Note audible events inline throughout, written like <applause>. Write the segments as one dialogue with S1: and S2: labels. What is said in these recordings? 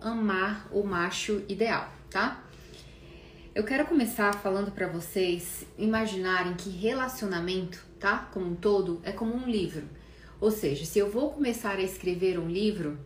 S1: amar o macho ideal, tá? Eu quero começar falando para vocês imaginarem que relacionamento, tá? Como um todo, é como um livro. Ou seja, se eu vou começar a escrever um livro,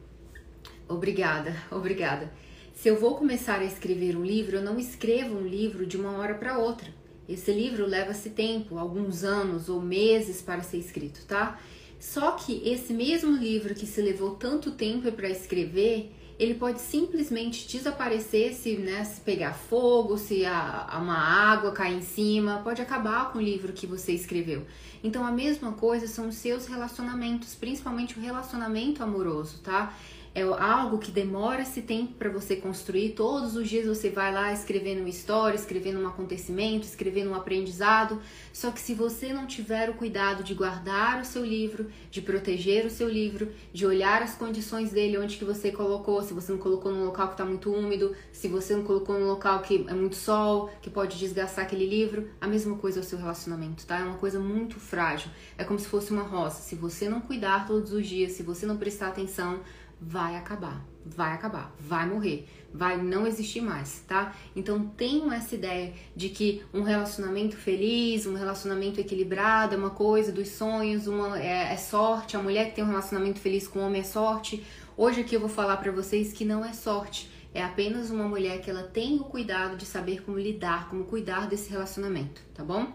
S1: obrigada, <laughs> obrigada. Se eu vou começar a escrever um livro, eu não escrevo um livro de uma hora para outra. Esse livro leva-se tempo, alguns anos ou meses para ser escrito, tá? Só que esse mesmo livro que se levou tanto tempo para escrever, ele pode simplesmente desaparecer se, né, se pegar fogo, se a, a uma água cair em cima, pode acabar com o livro que você escreveu. Então a mesma coisa são os seus relacionamentos, principalmente o relacionamento amoroso, tá? É algo que demora esse tempo para você construir. Todos os dias você vai lá escrevendo uma história, escrevendo um acontecimento, escrevendo um aprendizado. Só que se você não tiver o cuidado de guardar o seu livro, de proteger o seu livro, de olhar as condições dele, onde que você colocou, se você não colocou num local que está muito úmido, se você não colocou num local que é muito sol, que pode desgastar aquele livro, a mesma coisa é o seu relacionamento, tá? É uma coisa muito frágil. É como se fosse uma roça. Se você não cuidar todos os dias, se você não prestar atenção, vai acabar, vai acabar, vai morrer, vai não existir mais, tá? Então tenham essa ideia de que um relacionamento feliz, um relacionamento equilibrado é uma coisa dos sonhos, uma é, é sorte, a mulher que tem um relacionamento feliz com o homem é sorte. Hoje aqui eu vou falar para vocês que não é sorte, é apenas uma mulher que ela tem o cuidado de saber como lidar, como cuidar desse relacionamento, tá bom?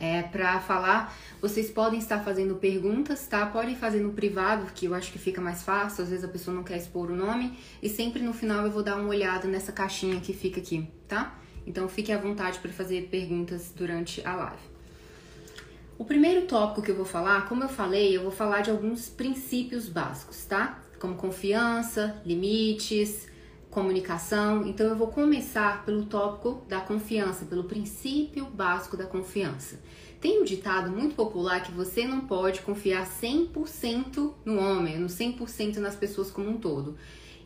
S1: É, para falar. Vocês podem estar fazendo perguntas, tá? Podem fazer no privado, que eu acho que fica mais fácil. Às vezes a pessoa não quer expor o nome. E sempre no final eu vou dar uma olhada nessa caixinha que fica aqui, tá? Então fique à vontade para fazer perguntas durante a live. O primeiro tópico que eu vou falar, como eu falei, eu vou falar de alguns princípios básicos, tá? Como confiança, limites, comunicação. Então eu vou começar pelo tópico da confiança, pelo princípio básico da confiança. Tem um ditado muito popular que você não pode confiar 100% no homem, no 100% nas pessoas como um todo.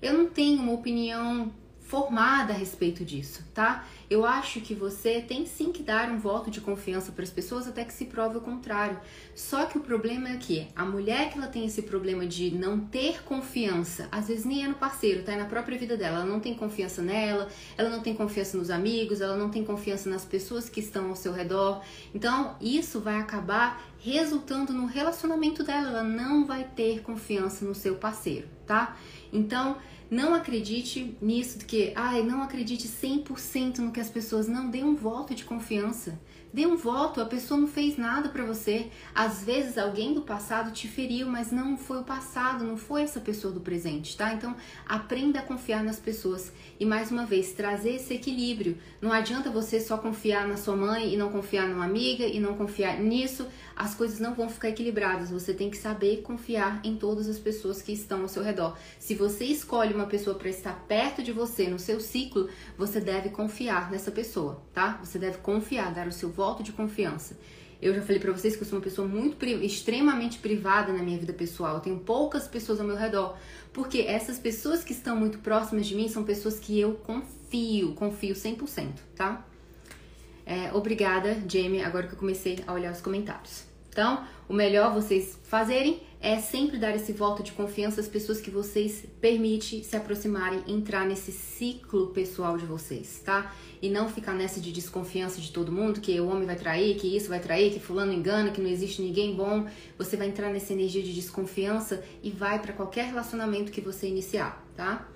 S1: Eu não tenho uma opinião formada a respeito disso, tá? Eu acho que você tem sim que dar um voto de confiança para as pessoas até que se prove o contrário. Só que o problema é que a mulher que ela tem esse problema de não ter confiança, às vezes nem é no parceiro, tá? É na própria vida dela. Ela não tem confiança nela, ela não tem confiança nos amigos, ela não tem confiança nas pessoas que estão ao seu redor. Então, isso vai acabar resultando no relacionamento dela. Ela não vai ter confiança no seu parceiro, tá? Então, não acredite nisso que, ai, não acredite 100% no que as pessoas não dê um voto de confiança. Dê um voto, a pessoa não fez nada para você. Às vezes alguém do passado te feriu, mas não foi o passado, não foi essa pessoa do presente, tá? Então, aprenda a confiar nas pessoas e mais uma vez trazer esse equilíbrio. Não adianta você só confiar na sua mãe e não confiar numa amiga e não confiar nisso, as coisas não vão ficar equilibradas. Você tem que saber confiar em todas as pessoas que estão ao seu redor. Se você escolhe uma pessoa para estar perto de você no seu ciclo, você deve confiar nessa pessoa, tá? Você deve confiar, dar o seu voto voto de confiança. Eu já falei para vocês que eu sou uma pessoa muito extremamente privada na minha vida pessoal. Eu tenho poucas pessoas ao meu redor, porque essas pessoas que estão muito próximas de mim são pessoas que eu confio, confio 100%, tá? É, obrigada, Jamie, agora que eu comecei a olhar os comentários. Então, o melhor vocês fazerem é sempre dar esse voto de confiança às pessoas que vocês permitem se aproximarem, entrar nesse ciclo pessoal de vocês, tá? E não ficar nessa de desconfiança de todo mundo, que o homem vai trair, que isso vai trair, que fulano engana, que não existe ninguém bom. Você vai entrar nessa energia de desconfiança e vai para qualquer relacionamento que você iniciar, tá?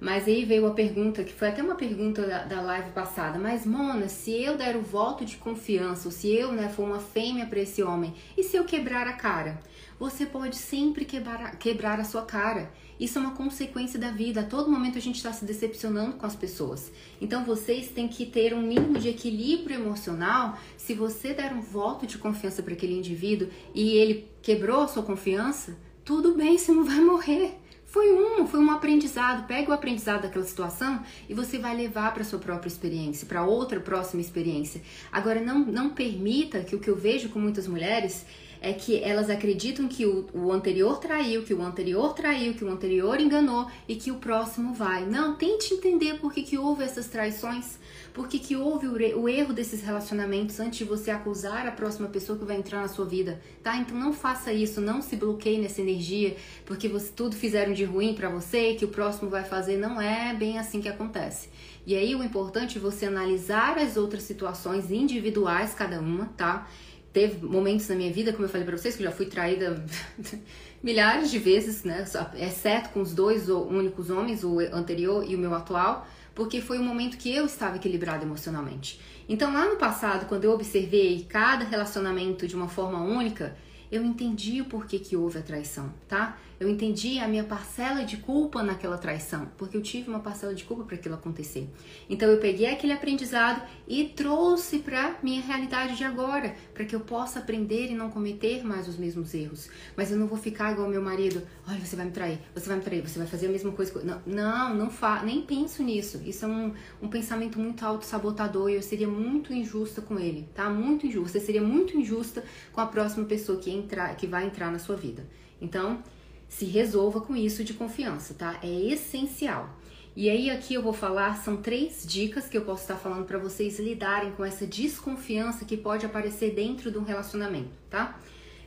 S1: Mas aí veio a pergunta, que foi até uma pergunta da, da live passada, mas Mona, se eu der o voto de confiança, ou se eu né, for uma fêmea para esse homem, e se eu quebrar a cara? Você pode sempre quebrar, quebrar a sua cara. Isso é uma consequência da vida. A todo momento a gente está se decepcionando com as pessoas. Então vocês têm que ter um mínimo de equilíbrio emocional. Se você der um voto de confiança para aquele indivíduo e ele quebrou a sua confiança, tudo bem, você não vai morrer. Foi um, foi um aprendizado. Pega o aprendizado daquela situação e você vai levar para sua própria experiência, para outra próxima experiência. Agora não não permita que o que eu vejo com muitas mulheres é que elas acreditam que o, o, anterior traiu, que o anterior traiu, que o anterior enganou e que o próximo vai. Não, tente entender por que, que houve essas traições, por que, que houve o, o erro desses relacionamentos antes de você acusar a próxima pessoa que vai entrar na sua vida, tá? Então não faça isso, não se bloqueie nessa energia, porque você, tudo fizeram de ruim para você, que o próximo vai fazer. Não é bem assim que acontece. E aí o importante é você analisar as outras situações individuais, cada uma, tá? Teve momentos na minha vida, como eu falei para vocês, que eu já fui traída <laughs> milhares de vezes, né? Exceto com os dois únicos homens, o anterior e o meu atual, porque foi um momento que eu estava equilibrada emocionalmente. Então, lá no passado, quando eu observei cada relacionamento de uma forma única, eu entendi o porquê que houve a traição, tá? Eu entendi a minha parcela de culpa naquela traição, porque eu tive uma parcela de culpa para aquilo acontecer. Então eu peguei aquele aprendizado e trouxe para minha realidade de agora, para que eu possa aprender e não cometer mais os mesmos erros. Mas eu não vou ficar igual meu marido, olha, você vai me trair, você vai me trair, você vai fazer a mesma coisa. Não, não, não fa... nem penso nisso. Isso é um, um pensamento muito auto-sabotador e eu seria muito injusta com ele, tá? Muito injusta. Eu seria muito injusta com a próxima pessoa que entrar, que vai entrar na sua vida. Então, se resolva com isso de confiança, tá? É essencial. E aí aqui eu vou falar são três dicas que eu posso estar falando para vocês lidarem com essa desconfiança que pode aparecer dentro de um relacionamento, tá?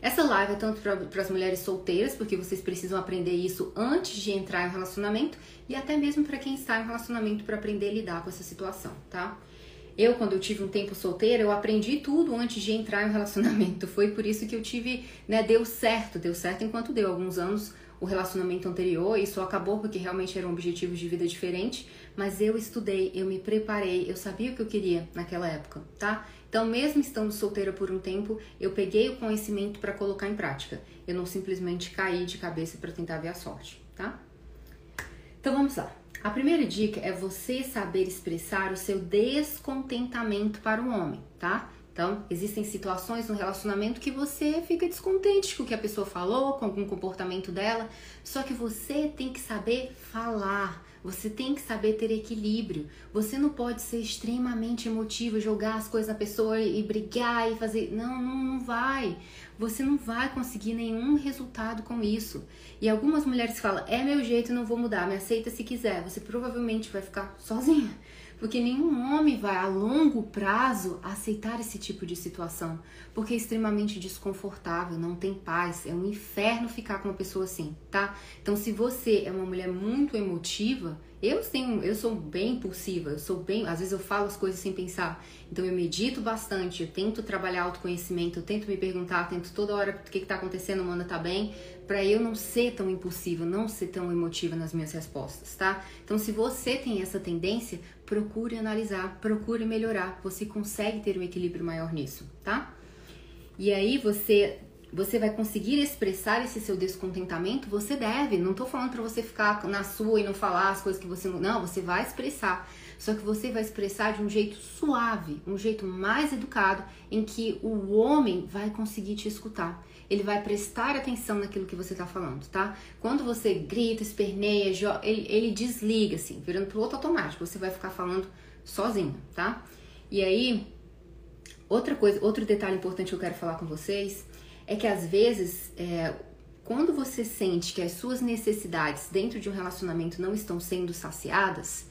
S1: Essa live é tanto para as mulheres solteiras, porque vocês precisam aprender isso antes de entrar em um relacionamento, e até mesmo para quem está em um relacionamento para aprender a lidar com essa situação, tá? Eu, quando eu tive um tempo solteira, eu aprendi tudo antes de entrar em um <laughs> relacionamento. Foi por isso que eu tive, né, deu certo, deu certo enquanto deu alguns anos o relacionamento anterior, isso acabou porque realmente eram objetivos de vida diferentes, mas eu estudei, eu me preparei, eu sabia o que eu queria naquela época, tá? Então, mesmo estando solteira por um tempo, eu peguei o conhecimento para colocar em prática. Eu não simplesmente caí de cabeça para tentar ver a sorte, tá? Então, vamos lá. A primeira dica é você saber expressar o seu descontentamento para o homem, tá? Então, existem situações no relacionamento que você fica descontente com o que a pessoa falou, com algum comportamento dela, só que você tem que saber falar, você tem que saber ter equilíbrio. Você não pode ser extremamente emotivo, jogar as coisas na pessoa e brigar e fazer. Não, não, não vai. Você não vai conseguir nenhum resultado com isso. E algumas mulheres falam: é meu jeito, não vou mudar, me aceita se quiser. Você provavelmente vai ficar sozinha. Porque nenhum homem vai a longo prazo aceitar esse tipo de situação, porque é extremamente desconfortável, não tem paz, é um inferno ficar com uma pessoa assim, tá? Então, se você é uma mulher muito emotiva, eu tenho, eu sou bem impulsiva, eu sou bem, às vezes eu falo as coisas sem pensar. Então eu medito bastante, eu tento trabalhar autoconhecimento, eu tento me perguntar, tento toda hora o que está acontecendo, manda tá bem, para eu não ser tão impulsiva, não ser tão emotiva nas minhas respostas, tá? Então se você tem essa tendência, procure analisar, procure melhorar. Você consegue ter um equilíbrio maior nisso, tá? E aí você você vai conseguir expressar esse seu descontentamento, você deve. Não tô falando para você ficar na sua e não falar as coisas que você não. Não, você vai expressar. Só que você vai expressar de um jeito suave, um jeito mais educado, em que o homem vai conseguir te escutar. Ele vai prestar atenção naquilo que você tá falando, tá? Quando você grita, esperneia, ele, ele desliga, assim, virando pro outro automático. Você vai ficar falando sozinho, tá? E aí, outra coisa, outro detalhe importante que eu quero falar com vocês é que às vezes, é, quando você sente que as suas necessidades dentro de um relacionamento não estão sendo saciadas,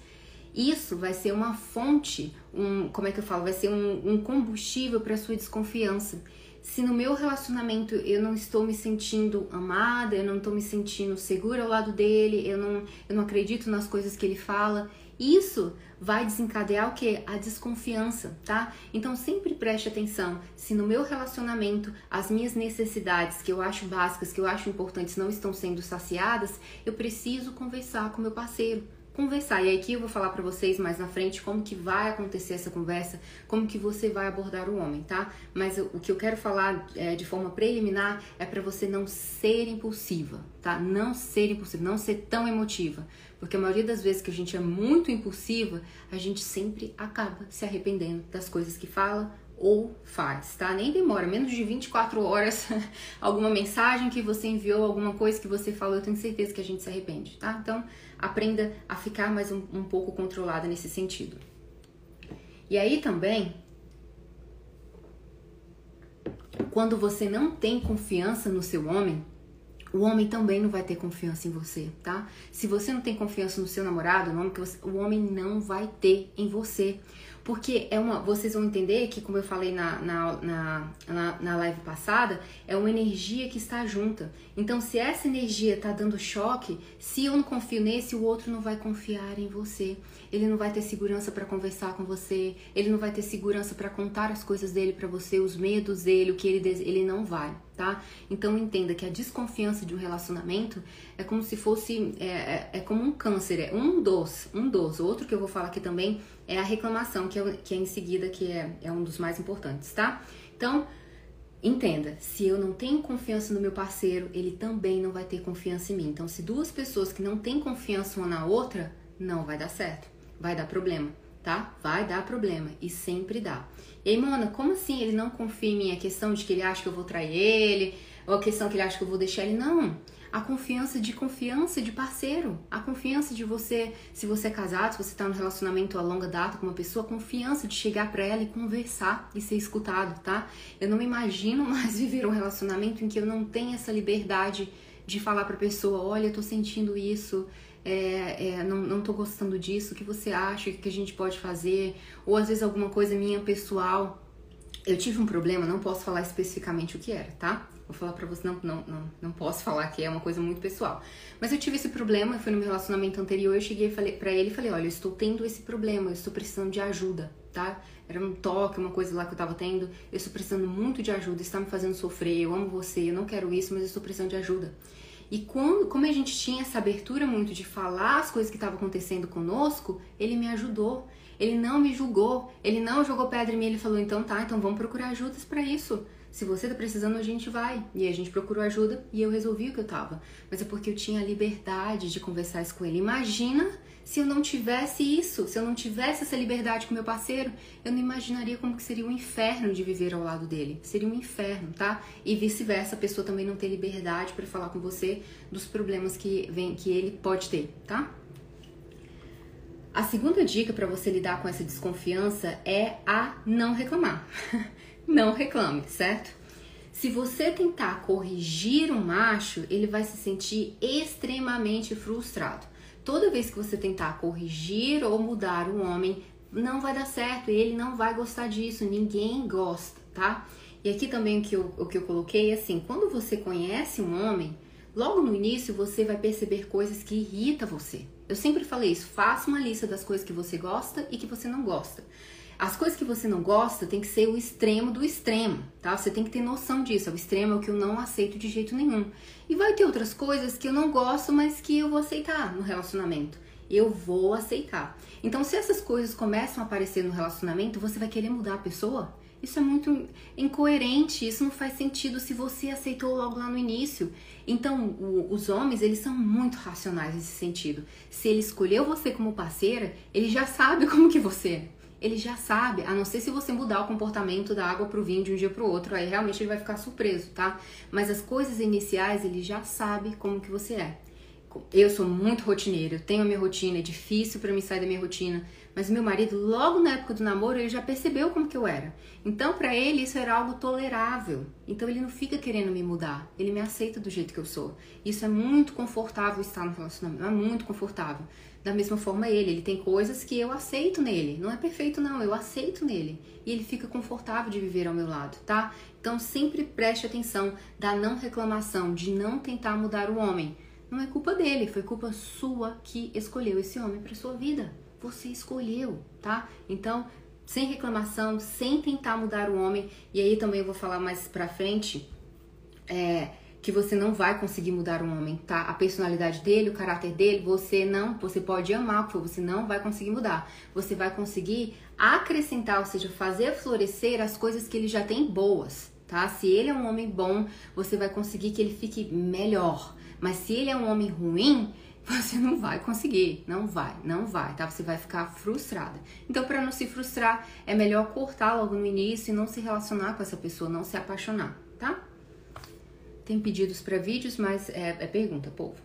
S1: isso vai ser uma fonte, um, como é que eu falo? Vai ser um, um combustível para sua desconfiança. Se no meu relacionamento eu não estou me sentindo amada, eu não estou me sentindo segura ao lado dele, eu não, eu não acredito nas coisas que ele fala, isso vai desencadear o que? A desconfiança, tá? Então sempre preste atenção se no meu relacionamento as minhas necessidades que eu acho básicas, que eu acho importantes não estão sendo saciadas, eu preciso conversar com meu parceiro conversar. E aqui eu vou falar para vocês mais na frente como que vai acontecer essa conversa, como que você vai abordar o homem, tá? Mas o que eu quero falar é, de forma preliminar é para você não ser impulsiva, tá? Não ser impulsiva, não ser tão emotiva. Porque a maioria das vezes que a gente é muito impulsiva, a gente sempre acaba se arrependendo das coisas que fala ou faz, tá? Nem demora, menos de 24 horas, <laughs> alguma mensagem que você enviou, alguma coisa que você falou, eu tenho certeza que a gente se arrepende, tá? Então, aprenda a ficar mais um, um pouco controlada nesse sentido. E aí também, quando você não tem confiança no seu homem, o homem também não vai ter confiança em você, tá? Se você não tem confiança no seu namorado, o homem não vai ter em você. Porque é uma, vocês vão entender que, como eu falei na, na, na, na, live passada, é uma energia que está junta. Então, se essa energia está dando choque, se eu não confio nesse, o outro não vai confiar em você. Ele não vai ter segurança para conversar com você, ele não vai ter segurança para contar as coisas dele para você, os medos dele, o que ele ele não vai tá? Então entenda que a desconfiança de um relacionamento é como se fosse é, é, é, como um câncer, é um dos, um dos. Outro que eu vou falar aqui também é a reclamação, que é, que é em seguida que é, é um dos mais importantes, tá? Então entenda, se eu não tenho confiança no meu parceiro, ele também não vai ter confiança em mim. Então, se duas pessoas que não têm confiança uma na outra, não vai dar certo, vai dar problema tá? Vai dar problema e sempre dá. E aí, Mona, como assim ele não confia em mim? A questão de que ele acha que eu vou trair ele, ou a questão que ele acha que eu vou deixar ele? Não. A confiança de confiança de parceiro, a confiança de você, se você é casado, se você tá num relacionamento a longa data com uma pessoa, a confiança de chegar para ela e conversar e ser escutado, tá? Eu não me imagino <laughs> mais viver um relacionamento em que eu não tenho essa liberdade de falar pra pessoa, olha, eu tô sentindo isso, é, é, não, não tô gostando disso, o que você acha, o que a gente pode fazer, ou às vezes alguma coisa minha pessoal. Eu tive um problema, não posso falar especificamente o que era, tá? Vou falar pra você, não, não, não, não posso falar que é uma coisa muito pessoal. Mas eu tive esse problema, foi no meu relacionamento anterior, eu cheguei falei, pra ele e falei, olha, eu estou tendo esse problema, eu estou precisando de ajuda, tá? Era um toque, uma coisa lá que eu tava tendo, eu estou precisando muito de ajuda, está me fazendo sofrer, eu amo você, eu não quero isso, mas eu estou precisando de ajuda. E quando, como a gente tinha essa abertura muito de falar as coisas que estavam acontecendo conosco, ele me ajudou. Ele não me julgou, ele não jogou pedra em mim, ele falou: então tá, então vamos procurar ajudas para isso. Se você tá precisando, a gente vai. E a gente procurou ajuda e eu resolvi o que eu tava. Mas é porque eu tinha liberdade de conversar isso com ele. Imagina se eu não tivesse isso, se eu não tivesse essa liberdade com meu parceiro, eu não imaginaria como que seria um inferno de viver ao lado dele. Seria um inferno, tá? E vice-versa, a pessoa também não ter liberdade para falar com você dos problemas que vem que ele pode ter, tá? A segunda dica para você lidar com essa desconfiança é a não reclamar. <laughs> não reclame, certo? Se você tentar corrigir um macho, ele vai se sentir extremamente frustrado. Toda vez que você tentar corrigir ou mudar um homem, não vai dar certo, ele não vai gostar disso, ninguém gosta, tá? E aqui também o que eu, o que eu coloquei é assim: quando você conhece um homem, logo no início você vai perceber coisas que irritam você. Eu sempre falei isso: faça uma lista das coisas que você gosta e que você não gosta. As coisas que você não gosta tem que ser o extremo do extremo, tá? Você tem que ter noção disso. O extremo é o que eu não aceito de jeito nenhum. E vai ter outras coisas que eu não gosto, mas que eu vou aceitar no relacionamento. Eu vou aceitar. Então, se essas coisas começam a aparecer no relacionamento, você vai querer mudar a pessoa? Isso é muito incoerente, isso não faz sentido se você aceitou logo lá no início. Então, o, os homens, eles são muito racionais nesse sentido. Se ele escolheu você como parceira, ele já sabe <laughs> como que você é ele já sabe, a não ser se você mudar o comportamento da água pro vinho de um dia pro outro, aí realmente ele vai ficar surpreso, tá? Mas as coisas iniciais ele já sabe como que você é. Eu sou muito rotineira, eu tenho a minha rotina, é difícil para mim sair da minha rotina. Mas meu marido, logo na época do namoro, ele já percebeu como que eu era. Então, para ele, isso era algo tolerável. Então, ele não fica querendo me mudar. Ele me aceita do jeito que eu sou. Isso é muito confortável estar no relacionamento. É muito confortável. Da mesma forma, ele. Ele tem coisas que eu aceito nele. Não é perfeito, não. Eu aceito nele. E ele fica confortável de viver ao meu lado, tá? Então, sempre preste atenção da não reclamação, de não tentar mudar o homem. Não é culpa dele, foi culpa sua que escolheu esse homem para sua vida você escolheu, tá? Então, sem reclamação, sem tentar mudar o homem. E aí também eu vou falar mais pra frente é, que você não vai conseguir mudar um homem, tá? A personalidade dele, o caráter dele, você não, você pode amar, porque você não vai conseguir mudar. Você vai conseguir acrescentar, ou seja, fazer florescer as coisas que ele já tem boas, tá? Se ele é um homem bom, você vai conseguir que ele fique melhor. Mas se ele é um homem ruim, você não vai conseguir, não vai, não vai, tá? Você vai ficar frustrada. Então, para não se frustrar, é melhor cortar logo no início e não se relacionar com essa pessoa, não se apaixonar, tá? Tem pedidos para vídeos, mas é, é pergunta, povo.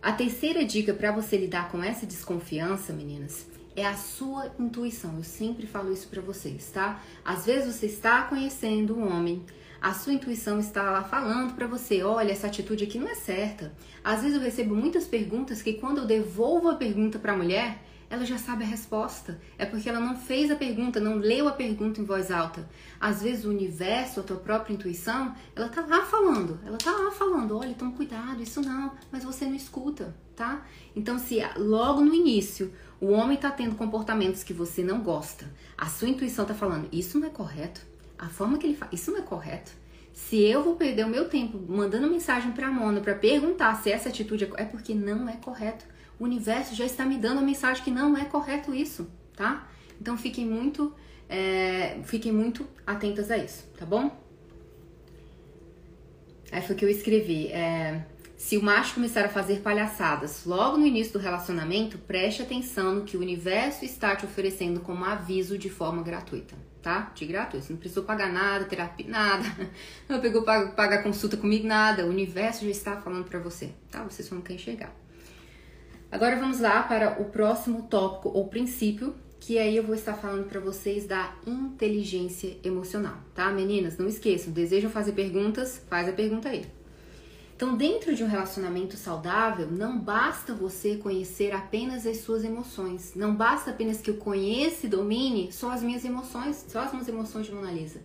S1: A terceira dica para você lidar com essa desconfiança, meninas, é a sua intuição. Eu sempre falo isso para vocês, tá? Às vezes você está conhecendo um homem, A sua intuição está lá falando para você, olha, essa atitude aqui não é certa. Às vezes eu recebo muitas perguntas que quando eu devolvo a pergunta para a mulher, ela já sabe a resposta. É porque ela não fez a pergunta, não leu a pergunta em voz alta. Às vezes o universo, a tua própria intuição, ela tá lá falando, ela tá lá falando, olha, toma cuidado, isso não, mas você não escuta, tá? Então se logo no início o homem tá tendo comportamentos que você não gosta, a sua intuição tá falando, isso não é correto, a forma que ele faz, isso não é correto. Se eu vou perder o meu tempo mandando mensagem para a Mona para perguntar se essa atitude é, é porque não é correto. O universo já está me dando a mensagem que não é correto isso, tá? Então fiquem muito, é, fiquem muito atentas a isso, tá bom? Aí foi o que eu escrevi. É, se o macho começar a fazer palhaçadas logo no início do relacionamento, preste atenção no que o universo está te oferecendo como aviso de forma gratuita tá? De gratuito. Você não precisou pagar nada, terapia, nada. <laughs> Não pegou pagar, pagar consulta comigo, nada. O universo já está falando para você, tá? Você só não quer enxergar. Agora vamos lá para o próximo tópico ou princípio, que aí eu vou estar falando para vocês da inteligência emocional, tá? Meninas, não esqueçam, desejam fazer perguntas? Faz a pergunta aí. Então, dentro de um relacionamento saudável, não basta você conhecer apenas as suas emoções. Não basta apenas que eu conheça e domine só as minhas emoções, só as minhas emoções de Mona Lisa.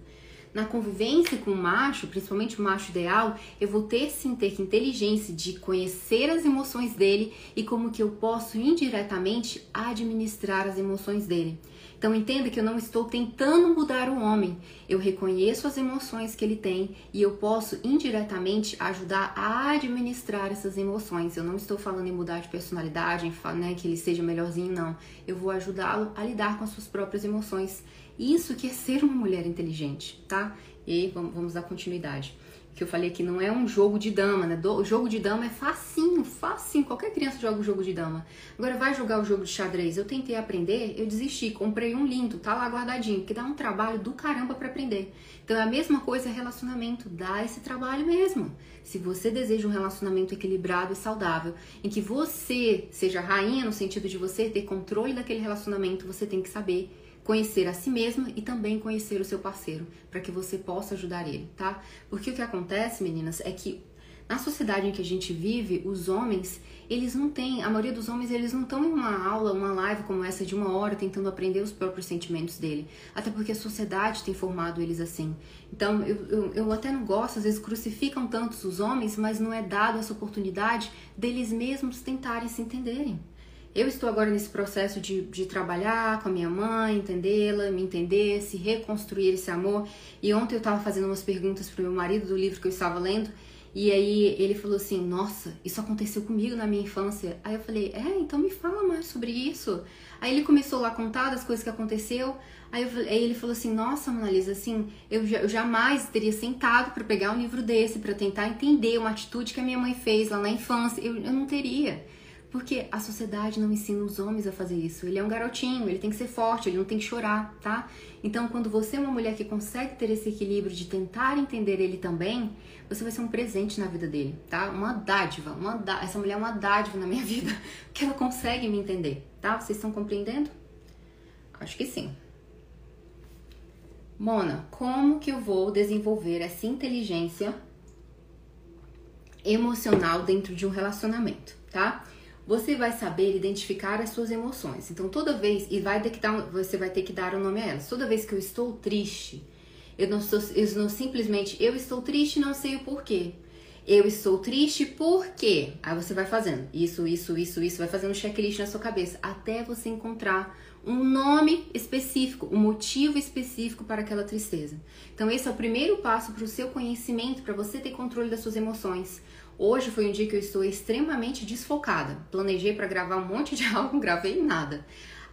S1: Na convivência com o macho, principalmente o macho ideal, eu vou ter sim ter inteligência de conhecer as emoções dele e como que eu posso indiretamente administrar as emoções dele. Então entenda que eu não estou tentando mudar o homem. Eu reconheço as emoções que ele tem e eu posso indiretamente ajudar a administrar essas emoções. Eu não estou falando em mudar de personalidade, em, né, que ele seja melhorzinho, não. Eu vou ajudá-lo a lidar com as suas próprias emoções. Isso que é ser uma mulher inteligente, tá? E vamos, vamos dar continuidade que eu falei que não é um jogo de dama, né? O jogo de dama é facinho, facinho. Qualquer criança joga o jogo de dama. Agora vai jogar o jogo de xadrez. Eu tentei aprender, eu desisti, comprei um lindo, tá lá guardadinho, que dá um trabalho do caramba para aprender. Então é a mesma coisa relacionamento, dá esse trabalho mesmo. Se você deseja um relacionamento equilibrado e saudável, em que você seja rainha no sentido de você ter controle daquele relacionamento, você tem que saber conhecer a si mesma e também conhecer o seu parceiro, para que você possa ajudar ele, tá? Porque o que acontece, meninas, é que na sociedade em que a gente vive, os homens, eles não têm, a maioria dos homens, eles não estão em uma aula, uma live como essa de uma hora tentando aprender os próprios sentimentos dele. Até porque a sociedade tem formado eles assim. Então, eu, eu, eu até não gosto, às vezes crucificam tantos os homens, mas não é dado essa oportunidade deles mesmos tentarem se entenderem. Eu estou agora nesse processo de, de trabalhar com a minha mãe, entendê-la, me entender, se reconstruir esse amor. E ontem eu estava fazendo umas perguntas para o meu marido do livro que eu estava lendo. E aí ele falou assim: Nossa, isso aconteceu comigo na minha infância. Aí eu falei: É, então me fala mais sobre isso. Aí ele começou lá a contar das coisas que aconteceu. Aí, eu, aí ele falou assim: Nossa, Mona Lisa, assim, eu, eu jamais teria sentado para pegar um livro desse para tentar entender uma atitude que a minha mãe fez lá na infância. Eu, eu não teria. Porque a sociedade não ensina os homens a fazer isso. Ele é um garotinho, ele tem que ser forte, ele não tem que chorar, tá? Então, quando você é uma mulher que consegue ter esse equilíbrio de tentar entender ele também, você vai ser um presente na vida dele, tá? Uma dádiva, uma essa mulher é uma dádiva na minha <laughs> vida, que ela consegue me entender, tá? Vocês estão compreendendo? Acho que sim. Mona, como que eu vou desenvolver essa inteligência emocional dentro de um relacionamento, tá? Você vai saber identificar as suas emoções. Então, toda vez, e vai ter que dar, você vai ter que dar um nome a elas. Toda vez que eu estou triste, eu não, sou, eu não simplesmente, eu estou triste não sei o porquê. Eu estou triste porque. Aí você vai fazendo isso, isso, isso, isso, vai fazendo um checklist na sua cabeça até você encontrar um nome específico, um motivo específico para aquela tristeza. Então, esse é o primeiro passo para o seu conhecimento, para você ter controle das suas emoções. Hoje foi um dia que eu estou extremamente desfocada. Planejei para gravar um monte de <laughs> algo, gravei nada.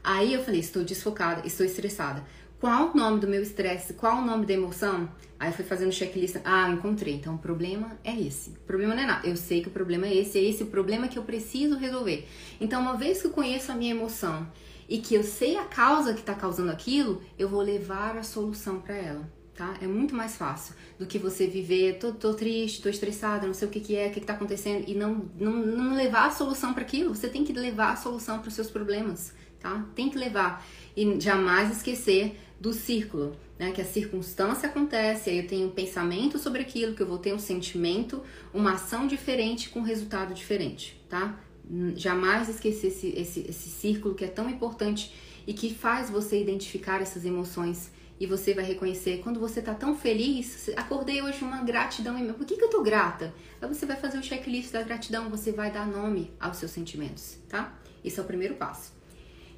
S1: Aí eu falei, estou desfocada, estou estressada. Qual o nome do meu estresse? Qual o nome da emoção? Aí eu fui fazendo checklist. Ah, encontrei. Então o problema é esse. O problema não é nada. Eu sei que o problema é esse, é esse o problema que eu preciso resolver. Então, uma vez que eu conheço a minha emoção e que eu sei a causa que está causando aquilo, eu vou levar a solução para ela tá? É muito mais fácil do que você viver, tô, tô triste, tô estressada, não sei o que, que é, o que, que tá acontecendo, e não, não, não levar a solução para aquilo. Você tem que levar a solução para os seus problemas, tá? Tem que levar. E jamais esquecer do círculo, né? Que a circunstância acontece, aí eu tenho um pensamento sobre aquilo, que eu vou ter um sentimento, uma ação diferente com resultado diferente, tá? Jamais esquecer esse, esse, esse círculo que é tão importante e que faz você identificar essas emoções e você vai reconhecer quando você tá tão feliz, acordei hoje uma gratidão em por que, que eu tô grata? Aí você vai fazer o checklist da gratidão, você vai dar nome aos seus sentimentos, tá? Esse é o primeiro passo.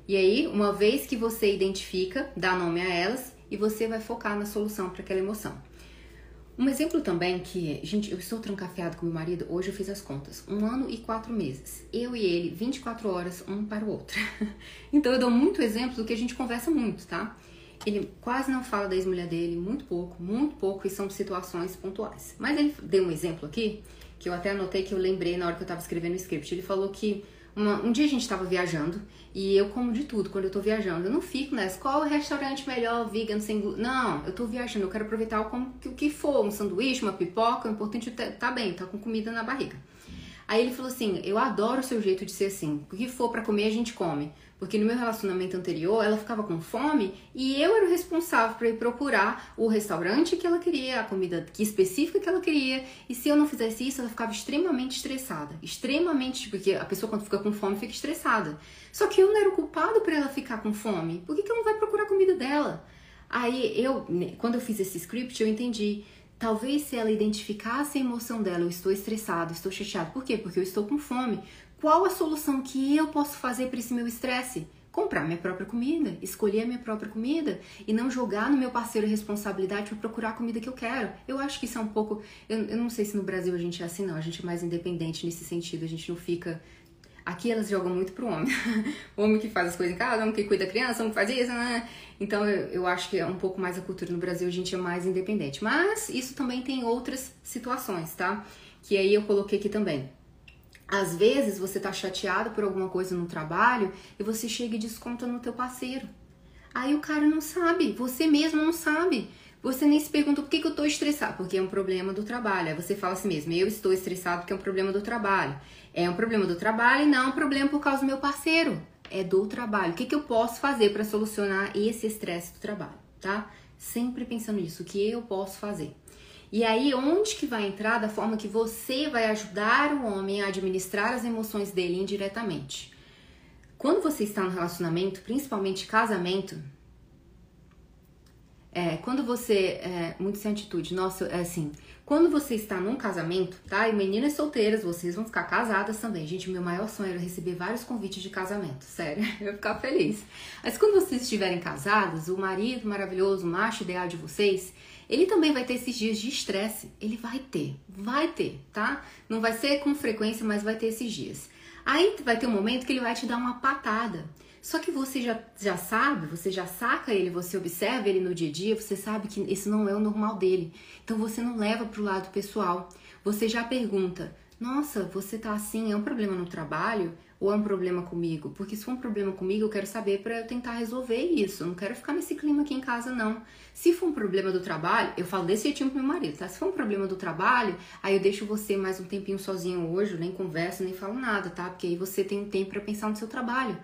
S1: E aí, uma vez que você identifica, dá nome a elas e você vai focar na solução para aquela emoção. Um exemplo também que, gente, eu estou trancafiado com meu marido, hoje eu fiz as contas, um ano e quatro meses. Eu e ele, 24 horas, um para o outro. <laughs> então eu dou muito exemplo do que a gente conversa muito, tá? Ele quase não fala da ex-mulher dele, muito pouco, muito pouco, e são situações pontuais. Mas ele deu um exemplo aqui, que eu até anotei que eu lembrei na hora que eu tava escrevendo o script. Ele falou que uma, um dia a gente estava viajando e eu como de tudo quando eu tô viajando. Eu não fico nessa, qual o restaurante melhor, vegan, sem glúten. Não, eu tô viajando, eu quero aproveitar o, o que for, um sanduíche, uma pipoca, o importante é tá bem, tá com comida na barriga. Aí ele falou assim: Eu adoro o seu jeito de ser assim. O que for para comer, a gente come. Porque no meu relacionamento anterior, ela ficava com fome e eu era o responsável para ir procurar o restaurante que ela queria, a comida que específica que ela queria. E se eu não fizesse isso, ela ficava extremamente estressada. Extremamente, porque a pessoa quando fica com fome fica estressada. Só que eu não era o culpado para ela ficar com fome. Por que, que ela não vai procurar a comida dela? Aí eu, né, quando eu fiz esse script, eu entendi. Talvez se ela identificasse a emoção dela, eu estou estressado, estou chateado. Por quê? Porque eu estou com fome. Qual a solução que eu posso fazer para esse meu estresse? Comprar minha própria comida, escolher a minha própria comida e não jogar no meu parceiro responsabilidade para procurar a comida que eu quero. Eu acho que isso é um pouco. Eu, eu não sei se no Brasil a gente é assim, não. A gente é mais independente nesse sentido. A gente não fica Aqui elas jogam muito pro homem. <laughs> o homem que faz as coisas em casa, homem que cuida da criança, homem que faz isso, né? Então eu, eu acho que é um pouco mais a cultura no Brasil, a gente é mais independente. Mas isso também tem outras situações, tá? Que aí eu coloquei aqui também. Às vezes você tá chateado por alguma coisa no trabalho e você chega e desconta no teu parceiro. Aí o cara não sabe, você mesmo não sabe. Você nem se pergunta por que, que eu tô estressado, porque é um problema do trabalho. Aí você fala assim mesmo, eu estou estressado porque é um problema do trabalho. É um problema do trabalho e não é um problema por causa do meu parceiro. É do trabalho. O que, que eu posso fazer para solucionar esse estresse do trabalho, tá? Sempre pensando nisso, o que eu posso fazer. E aí, onde que vai entrar da forma que você vai ajudar o homem a administrar as emoções dele indiretamente? Quando você está no relacionamento, principalmente casamento, é, quando você. É, muito sem atitude, nossa, é assim. Quando você está num casamento, tá? E meninas solteiras, vocês vão ficar casadas também. Gente, meu maior sonho era receber vários convites de casamento, <laughs> sério. Eu ia ficar feliz. Mas quando vocês estiverem casadas, o marido maravilhoso, o macho ideal de vocês, ele também vai ter esses dias de estresse. Ele vai ter, vai ter, tá? Não vai ser com frequência, mas vai ter esses dias. Aí vai ter um momento que ele vai te dar uma patada. Só que você já, já sabe, você já saca ele, você observa ele no dia a dia, você sabe que esse não é o normal dele. Então você não leva para o lado pessoal. Você já pergunta: Nossa, você tá assim, é um problema no trabalho? Ou é um problema comigo? Porque se for um problema comigo, eu quero saber para eu tentar resolver isso. Eu não quero ficar nesse clima aqui em casa, não. Se for um problema do trabalho, eu falo desse jeitinho pro meu marido, tá? Se for um problema do trabalho, aí eu deixo você mais um tempinho sozinho hoje, nem converso, nem falo nada, tá? Porque aí você tem um tempo para pensar no seu trabalho.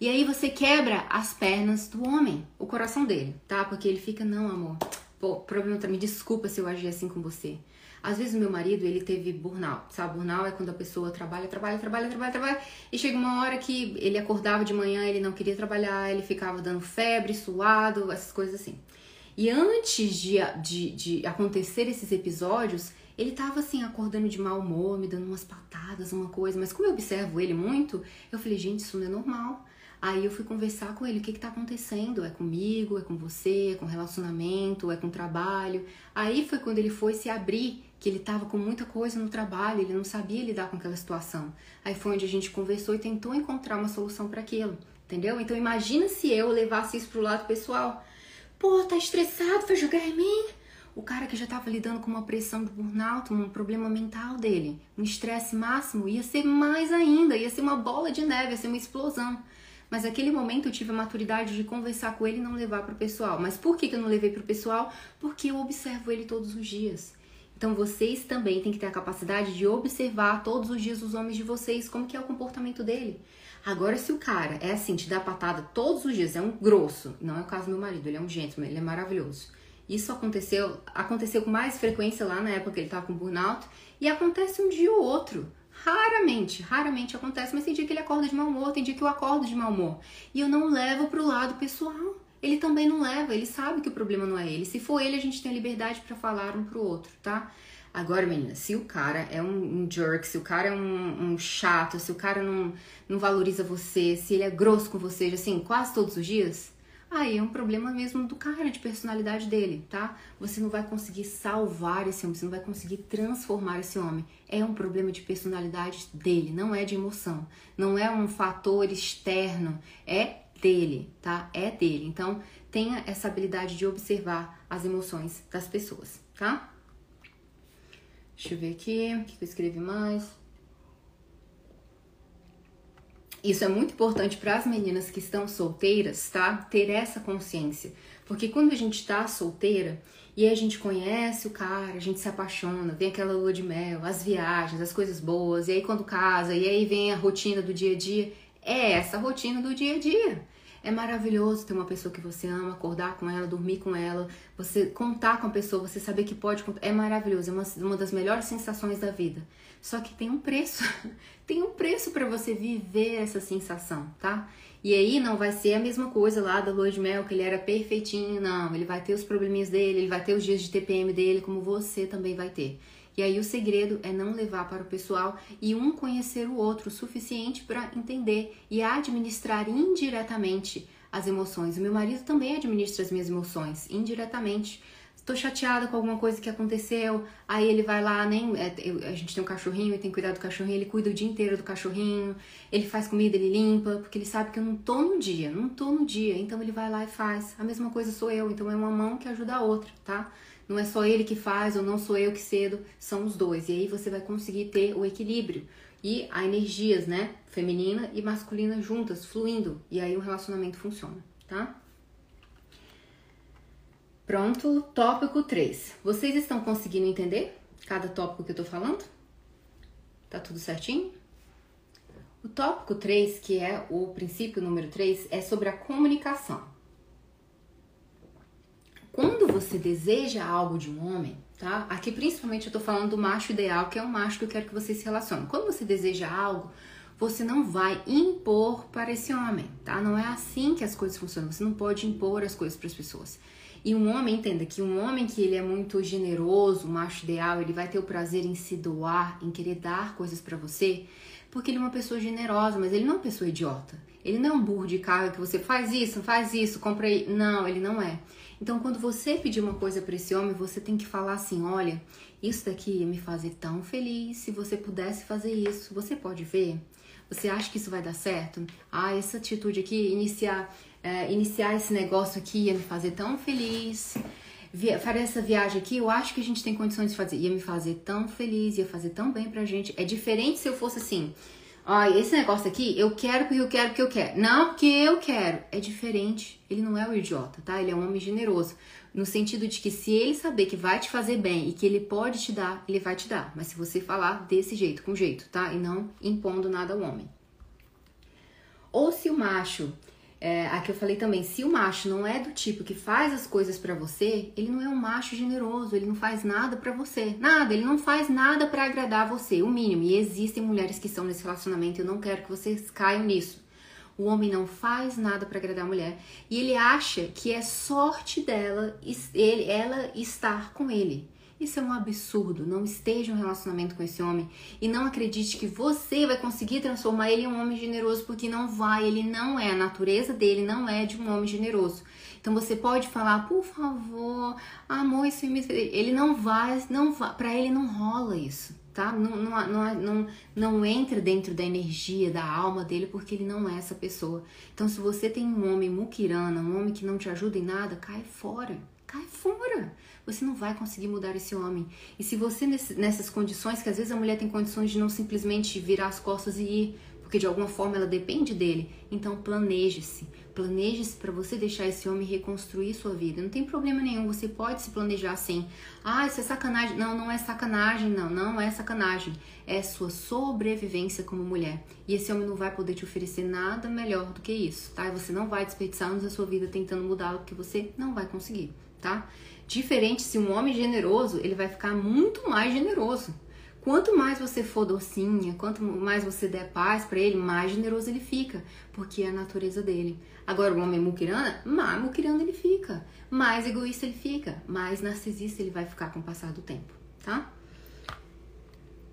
S1: E aí você quebra as pernas do homem, o coração dele, tá? Porque ele fica, não, amor, pô, problema, me desculpa se eu agir assim com você. Às vezes meu marido, ele teve burnout, sabe? Burnout é quando a pessoa trabalha, trabalha, trabalha, trabalha, trabalha, e chega uma hora que ele acordava de manhã, ele não queria trabalhar, ele ficava dando febre, suado, essas coisas assim. E antes de, de, de acontecer esses episódios, ele tava assim, acordando de mau humor, me dando umas patadas, uma coisa, mas como eu observo ele muito, eu falei, gente, isso não é normal. Aí eu fui conversar com ele, o que que tá acontecendo? É comigo, é com você, é com relacionamento, é com trabalho? Aí foi quando ele foi se abrir que ele estava com muita coisa no trabalho, ele não sabia lidar com aquela situação. Aí foi onde a gente conversou e tentou encontrar uma solução para aquilo, entendeu? Então imagina se eu levasse isso pro lado pessoal. Pô, tá estressado, vai jogar em mim? O cara que já estava lidando com uma pressão do burnout, um problema mental dele, um estresse máximo, ia ser mais ainda, ia ser uma bola de neve, ia ser uma explosão. Mas naquele momento eu tive a maturidade de conversar com ele e não levar para o pessoal. Mas por que, que eu não levei para o pessoal? Porque eu observo ele todos os dias. Então vocês também têm que ter a capacidade de observar todos os dias os homens de vocês, como que é o comportamento dele. Agora, se o cara é assim, te dá patada todos os dias, é um grosso, não é o caso do meu marido, ele é um gentleman, ele é maravilhoso. Isso aconteceu, aconteceu com mais frequência lá na época que ele tava com burnout, e acontece um dia ou outro. Raramente, raramente acontece, mas tem dia que ele acorda de mau humor, tem dia que eu acordo de mau humor. E eu não levo pro lado pessoal. Ele também não leva, ele sabe que o problema não é ele. Se for ele, a gente tem a liberdade para falar um pro outro, tá? Agora, menina, se o cara é um, um jerk, se o cara é um, um, chato, se o cara não, não valoriza você, se ele é grosso com você, assim, quase todos os dias, aí é um problema mesmo do cara, de personalidade dele, tá? Você não vai conseguir salvar esse homem, você não vai conseguir transformar esse homem. É um problema de personalidade dele, não é de emoção. Não é um fator externo, é dele, tá? É dele. Então, tenha essa habilidade de observar as emoções das pessoas, tá? Deixa eu ver aqui, o que eu escrevi mais? Isso é muito importante para as meninas que estão solteiras, tá? Ter essa consciência. Porque quando a gente tá solteira e a gente conhece o cara, a gente se apaixona, vem aquela lua de mel, as viagens, as coisas boas, e aí quando casa, e aí vem a rotina do dia a dia, é essa rotina do dia a dia. É maravilhoso ter uma pessoa que você ama, acordar com ela, dormir com ela, você contar com a pessoa, você saber que pode contar. É maravilhoso, é uma, uma das melhores sensações da vida. Só que tem um preço. <laughs> tem um preço para você viver essa sensação, tá? E aí não vai ser a mesma coisa lá da lua de mel, que ele era perfeitinho, não. Ele vai ter os probleminhas dele, ele vai ter os dias de TPM dele, como você também vai ter. E aí o segredo é não levar para o pessoal e um conhecer o outro o suficiente para entender e administrar indiretamente as emoções. O meu marido também administra as minhas emoções indiretamente. Estou chateada com alguma coisa que aconteceu, aí ele vai lá, nem é, a gente tem um cachorrinho e tem que cuidar do cachorrinho, ele cuida o dia inteiro do cachorrinho, ele faz comida, ele limpa, porque ele sabe que eu não tô no dia, não tô no dia, então ele vai lá e faz. A mesma coisa sou eu, então é uma mão que ajuda a outra, tá? Não é só ele que faz ou não sou eu que cedo, são os dois. E aí você vai conseguir ter o equilíbrio e a energias, né, feminina e masculina juntas, fluindo. E aí o relacionamento funciona, tá? Pronto, tópico 3. Vocês estão conseguindo entender cada tópico que eu tô falando? Tá tudo certinho? O tópico 3, que é o princípio número 3, é sobre a comunicação. Você deseja algo de um homem, tá? Aqui principalmente eu tô falando do macho ideal, que é o macho que eu quero que você se relacione. Quando você deseja algo, você não vai impor para esse homem, tá? Não é assim que as coisas funcionam. Você não pode impor as coisas para as pessoas. E um homem, entenda que um homem que ele é muito generoso, macho ideal, ele vai ter o prazer em se doar, em querer dar coisas para você, porque ele é uma pessoa generosa, mas ele não é uma pessoa idiota. Ele não é um burro de carga que você faz isso, faz isso, compra aí. Não, ele não é. Então, quando você pedir uma coisa para esse homem, você tem que falar assim: olha, isso daqui ia me fazer tão feliz. Se você pudesse fazer isso, você pode ver? Você acha que isso vai dar certo? Ah, essa atitude aqui, iniciar, é, iniciar esse negócio aqui ia me fazer tão feliz. Fazer essa viagem aqui, eu acho que a gente tem condições de fazer. Ia me fazer tão feliz, ia fazer tão bem pra gente. É diferente se eu fosse assim. Ó, esse negócio aqui, eu quero porque eu quero porque eu quero. Não porque eu quero. É diferente. Ele não é o idiota, tá? Ele é um homem generoso. No sentido de que se ele saber que vai te fazer bem e que ele pode te dar, ele vai te dar. Mas se você falar desse jeito, com jeito, tá? E não impondo nada ao homem. Ou se o macho é, aqui eu falei também, se o macho não é do tipo que faz as coisas para você, ele não é um macho generoso, ele não faz nada para você, nada, ele não faz nada para agradar você, o mínimo. E existem mulheres que estão nesse relacionamento, eu não quero que vocês caiam nisso. O homem não faz nada para agradar a mulher e ele acha que é sorte dela, ele, ela estar com ele. Isso é um absurdo. Não esteja em um relacionamento com esse homem e não acredite que você vai conseguir transformar ele em um homem generoso, porque não vai. Ele não é. A natureza dele não é de um homem generoso. Então você pode falar, por favor, amor, isso me. Ele não vai, não vai. Para ele não rola isso, tá? Não, não, não, não, não entra dentro da energia, da alma dele, porque ele não é essa pessoa. Então, se você tem um homem muquirana, um homem que não te ajuda em nada, cai fora. Cai fora você não vai conseguir mudar esse homem. E se você, nessas condições, que às vezes a mulher tem condições de não simplesmente virar as costas e ir, porque de alguma forma ela depende dele. Então planeje-se. Planeje-se para você deixar esse homem reconstruir sua vida. Não tem problema nenhum, você pode se planejar assim. Ah, isso é sacanagem. Não, não é sacanagem, não, não é sacanagem. É sua sobrevivência como mulher. E esse homem não vai poder te oferecer nada melhor do que isso, tá? E você não vai desperdiçar anos da sua vida tentando mudá-lo, porque você não vai conseguir, tá? Diferente se um homem generoso, ele vai ficar muito mais generoso. Quanto mais você for docinha, quanto mais você der paz para ele, mais generoso ele fica, porque é a natureza dele. Agora, o homem muquirana, mais muquirana ele fica, mais egoísta ele fica, mais narcisista ele vai ficar com o passar do tempo, tá?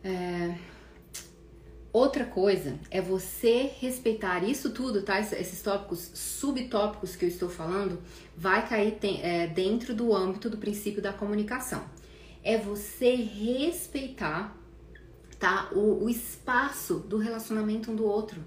S1: É... Outra coisa é você respeitar isso tudo, tá? Esses tópicos, subtópicos que eu estou falando, vai cair é, dentro do âmbito do princípio da comunicação é você respeitar, tá? O, o espaço do relacionamento um do outro.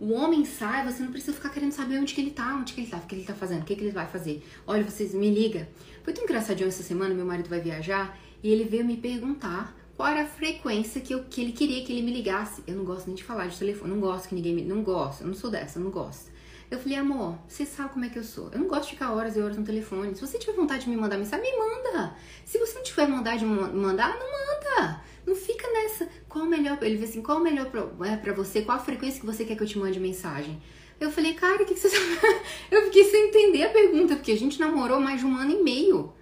S1: O homem sai, você não precisa ficar querendo saber onde que ele tá, onde que ele tá, o que ele tá fazendo, o que, que ele vai fazer. Olha, vocês me liga. Foi tão engraçadinho essa semana, meu marido vai viajar e ele veio me perguntar qual a frequência que, eu, que ele queria que ele me ligasse. Eu não gosto nem de falar de telefone, não gosto que ninguém me. Não gosto, eu não sou dessa, não gosto. Eu falei, amor, você sabe como é que eu sou. Eu não gosto de ficar horas e horas no telefone. Se você tiver vontade de me mandar mensagem, me manda. Se você não tiver vontade de mandar, não manda. Não fica nessa. Qual o melhor? Ele disse assim, qual o melhor pra, é, pra você? Qual a frequência que você quer que eu te mande mensagem? Eu falei, cara, o que, que você. <laughs> eu fiquei sem entender a pergunta, porque a gente namorou mais de um ano e meio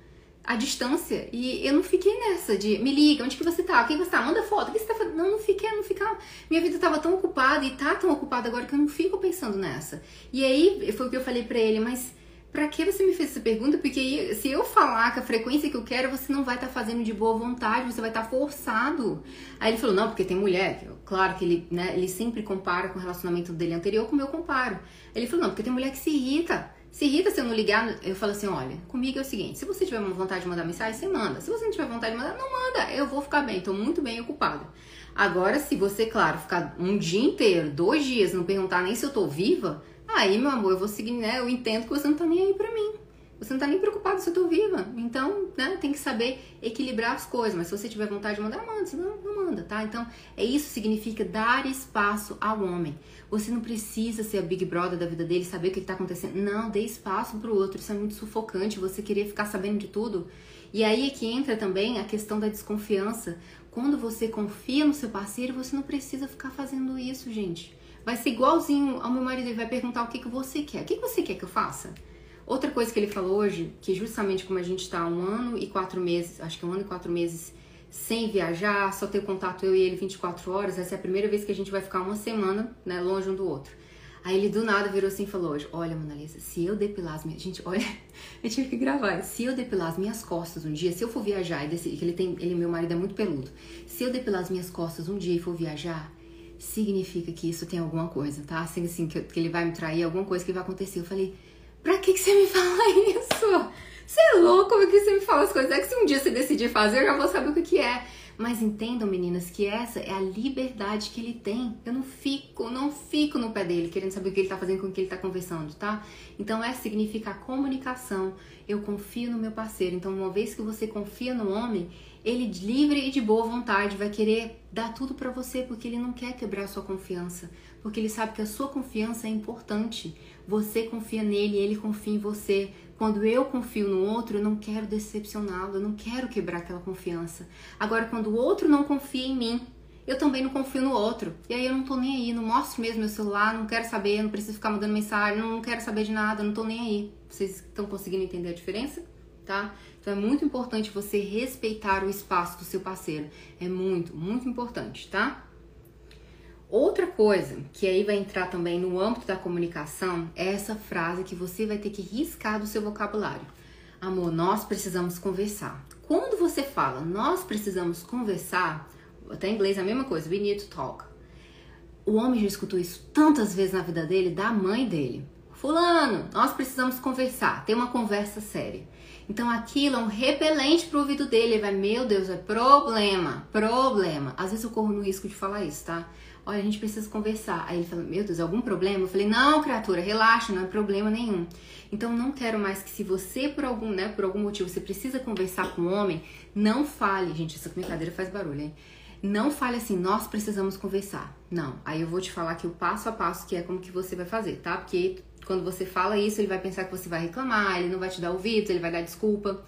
S1: a distância. E eu não fiquei nessa de me liga, onde que você tá? O que você tá? Manda foto. O que você tá fazendo? Não, não fiquei, não ficava. Minha vida tava tão ocupada e tá tão ocupada agora que eu não fico pensando nessa. E aí foi o que eu falei para ele, mas para que você me fez essa pergunta? Porque se eu falar com a frequência que eu quero, você não vai estar tá fazendo de boa vontade, você vai estar tá forçado. Aí ele falou: "Não, porque tem mulher". Claro que ele, né, ele sempre compara com o relacionamento dele anterior como eu comparo. Ele falou: "Não, porque tem mulher que se irrita". Se irrita se eu não ligar, eu falo assim, olha, comigo é o seguinte, se você tiver vontade de mandar mensagem, você manda. Se você não tiver vontade de mandar, não manda. Eu vou ficar bem, tô muito bem ocupada. Agora, se você, claro, ficar um dia inteiro, dois dias, não perguntar nem se eu tô viva, aí, meu amor, eu vou seguir, né? Eu entendo que você não tá nem aí pra mim. Você não tá nem preocupado se eu tô viva. Então, né, tem que saber equilibrar as coisas. Mas se você tiver vontade de mandar, manda. Se não, não manda, tá? Então, é isso significa dar espaço ao homem. Você não precisa ser a Big Brother da vida dele, saber o que está acontecendo. Não, dê espaço para o outro. Isso é muito sufocante, você querer ficar sabendo de tudo. E aí é que entra também a questão da desconfiança. Quando você confia no seu parceiro, você não precisa ficar fazendo isso, gente. Vai ser igualzinho ao meu marido, ele vai perguntar o que, que você quer. O que, que você quer que eu faça? Outra coisa que ele falou hoje, que justamente como a gente está um ano e quatro meses, acho que um ano e quatro meses sem viajar, só ter contato eu e ele 24 horas, essa é a primeira vez que a gente vai ficar uma semana, né, longe um do outro. Aí ele do nada virou assim e falou hoje, olha, Mona Lisa, se eu depilar as minhas... Gente, olha, <laughs> eu tive que gravar. Se eu depilar as minhas costas um dia, se eu for viajar e que ele tem, ele, meu marido é muito peludo. Se eu depilar as minhas costas um dia e for viajar, significa que isso tem alguma coisa, tá? Assim, assim que, que ele vai me trair, alguma coisa que vai acontecer. Eu falei, Pra que, que você me fala <laughs> isso? Você é louco? Como que você me fala as coisas? É que se um dia você decidir fazer, eu já vou saber o que, é. Mas entendam, meninas, que essa é a liberdade que ele tem. Eu não fico, não fico no pé dele querendo saber o que ele tá fazendo com o que ele tá conversando, tá? Então, essa significa a comunicação. Eu confio no meu parceiro. Então, uma vez que você confia no homem, ele livre e de boa vontade vai querer dar tudo para você porque ele não quer quebrar a sua confiança, porque ele sabe que a sua confiança é importante. Você confia nele, ele confia em você. Quando eu confio no outro, eu não quero decepcioná-lo, eu não quero quebrar aquela confiança. Agora, quando o outro não confia em mim, eu também não confio no outro. E aí eu não tô nem aí, não mostro mesmo meu celular, não quero saber, não preciso ficar mandando mensagem, não quero saber de nada, não tô nem aí. Vocês estão conseguindo entender a diferença? Tá? Então é muito importante você respeitar o espaço do seu parceiro. É muito, muito importante, tá? Outra coisa que aí vai entrar também no âmbito da comunicação é essa frase que você vai ter que riscar do seu vocabulário. Amor, nós precisamos conversar. Quando você fala nós precisamos conversar, até em inglês é a mesma coisa, we need to talk. O homem já escutou isso tantas vezes na vida dele, da mãe dele. Fulano, nós precisamos conversar, ter uma conversa séria. Então aquilo é um repelente pro ouvido dele. Ele vai, meu Deus, é problema, problema. Às vezes eu corro no risco de falar isso, tá? Olha, a gente precisa conversar. Aí ele fala, meu Deus, algum problema? Eu falei, não, criatura, relaxa, não é problema nenhum. Então não quero mais que se você, por algum, né, por algum motivo, você precisa conversar com um homem, não fale. Gente, essa minha cadeira faz barulho, hein? Não fale assim, nós precisamos conversar. Não. Aí eu vou te falar aqui o passo a passo que é como que você vai fazer, tá? Porque quando você fala isso, ele vai pensar que você vai reclamar, ele não vai te dar ouvidos, ele vai dar desculpa.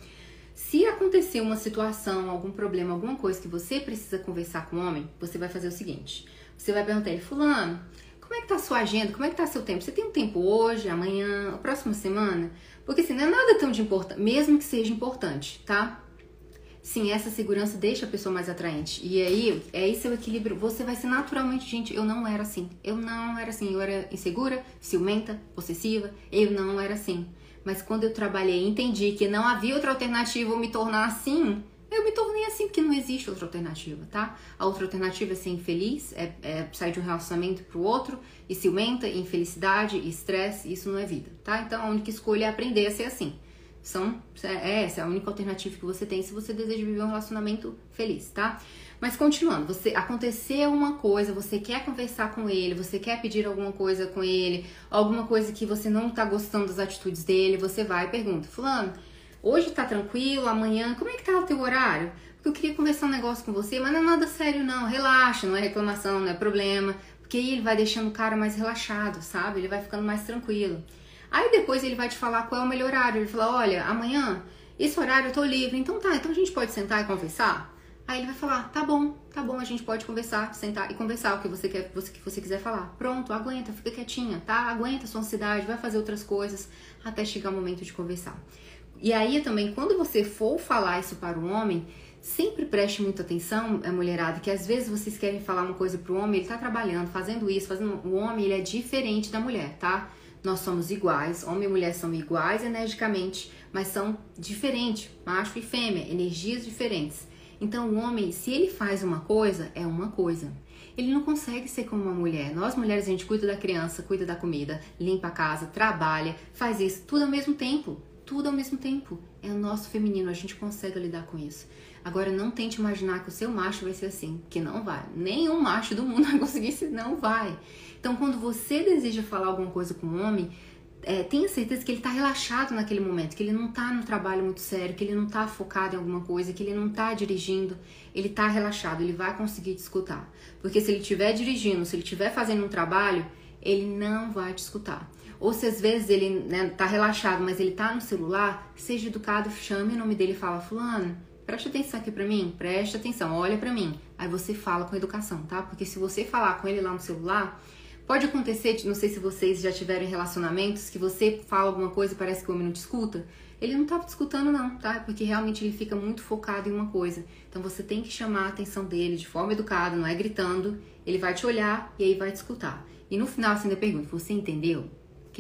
S1: Se acontecer uma situação, algum problema, alguma coisa que você precisa conversar com o homem, você vai fazer o seguinte: você vai perguntar ele, Fulano, como é que tá a sua agenda? Como é que tá seu tempo? Você tem um tempo hoje, amanhã, a próxima semana? Porque assim, não é nada tão de importante, mesmo que seja importante, tá? Sim, essa segurança deixa a pessoa mais atraente. E aí, é esse o equilíbrio. Você vai ser naturalmente, gente, eu não era assim. Eu não era assim. Eu era insegura, ciumenta, possessiva. Eu não era assim. Mas quando eu trabalhei e entendi que não havia outra alternativa eu me tornar assim, eu me tornei assim porque não existe outra alternativa, tá? A outra alternativa é ser infeliz, é, é sair de um relacionamento pro outro e ciumenta, infelicidade, estresse, isso não é vida, tá? Então a única escolha é aprender a ser assim. São, é, essa é a única alternativa que você tem se você deseja viver um relacionamento feliz, tá? Mas continuando, você aconteceu uma coisa, você quer conversar com ele, você quer pedir alguma coisa com ele, alguma coisa que você não tá gostando das atitudes dele, você vai e pergunta: "Fulano, hoje tá tranquilo? Amanhã, como é que tá o teu horário?" Porque eu queria conversar um negócio com você, mas não é nada sério não, relaxa, não é reclamação, não é problema, porque aí ele vai deixando o cara mais relaxado, sabe? Ele vai ficando mais tranquilo. Aí depois ele vai te falar qual é o melhor horário. Ele fala: olha, amanhã, esse horário eu tô livre. Então tá, então a gente pode sentar e conversar? Aí ele vai falar: tá bom, tá bom, a gente pode conversar, sentar e conversar o que você quer, você, que você quiser falar. Pronto, aguenta, fica quietinha, tá? Aguenta a sua ansiedade, vai fazer outras coisas até chegar o momento de conversar. E aí também, quando você for falar isso para o homem, sempre preste muita atenção, é mulherada, que às vezes vocês querem falar uma coisa pro homem, ele tá trabalhando, fazendo isso, fazendo. O homem, ele é diferente da mulher, tá? nós somos iguais, homem e mulher são iguais energicamente, mas são diferentes, macho e fêmea, energias diferentes. Então, o homem, se ele faz uma coisa, é uma coisa. Ele não consegue ser como uma mulher. Nós mulheres, a gente cuida da criança, cuida da comida, limpa a casa, trabalha, faz isso tudo ao mesmo tempo. Tudo ao mesmo tempo. É o nosso feminino, a gente consegue lidar com isso. Agora, não tente imaginar que o seu macho vai ser assim, que não vai. Nenhum macho do mundo <laughs> vai conseguir ser, não vai. Então, quando você deseja falar alguma coisa com um homem, é, tenha certeza que ele está relaxado naquele momento, que ele não está no trabalho muito sério, que ele não está focado em alguma coisa, que ele não está dirigindo, ele está relaxado, ele vai conseguir te escutar. Porque se ele estiver dirigindo, se ele estiver fazendo um trabalho, ele não vai te escutar. Ou se às vezes ele né, tá relaxado, mas ele tá no celular, seja educado, chame o nome dele e fala, fulano, preste atenção aqui pra mim, preste atenção, olha pra mim. Aí você fala com educação, tá? Porque se você falar com ele lá no celular, Pode acontecer, não sei se vocês já tiveram relacionamentos, que você fala alguma coisa e parece que o homem não te escuta. Ele não tá te escutando não, tá? Porque realmente ele fica muito focado em uma coisa. Então você tem que chamar a atenção dele de forma educada, não é gritando. Ele vai te olhar e aí vai te escutar. E no final você ainda pergunta, você entendeu?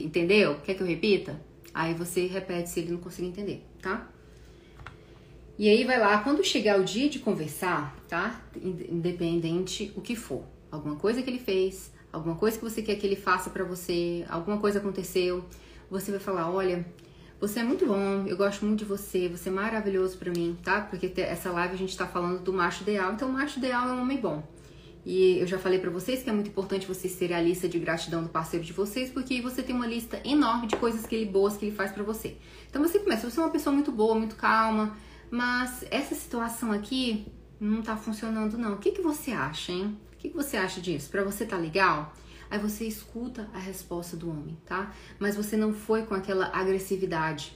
S1: Entendeu? Quer que eu repita? Aí você repete se ele não conseguir entender, tá? E aí vai lá, quando chegar o dia de conversar, tá? Independente o que for. Alguma coisa que ele fez, alguma coisa que você quer que ele faça para você, alguma coisa aconteceu, você vai falar: Olha, você é muito bom, eu gosto muito de você, você é maravilhoso para mim, tá? Porque essa live a gente tá falando do macho ideal, então o macho ideal é um homem bom. E eu já falei para vocês que é muito importante vocês terem a lista de gratidão do parceiro de vocês, porque aí você tem uma lista enorme de coisas que ele boas que ele faz para você. Então você começa, você é uma pessoa muito boa, muito calma, mas essa situação aqui não tá funcionando não. O que que você acha, hein? que, que você acha disso? Para você tá legal? Aí você escuta a resposta do homem, tá? Mas você não foi com aquela agressividade.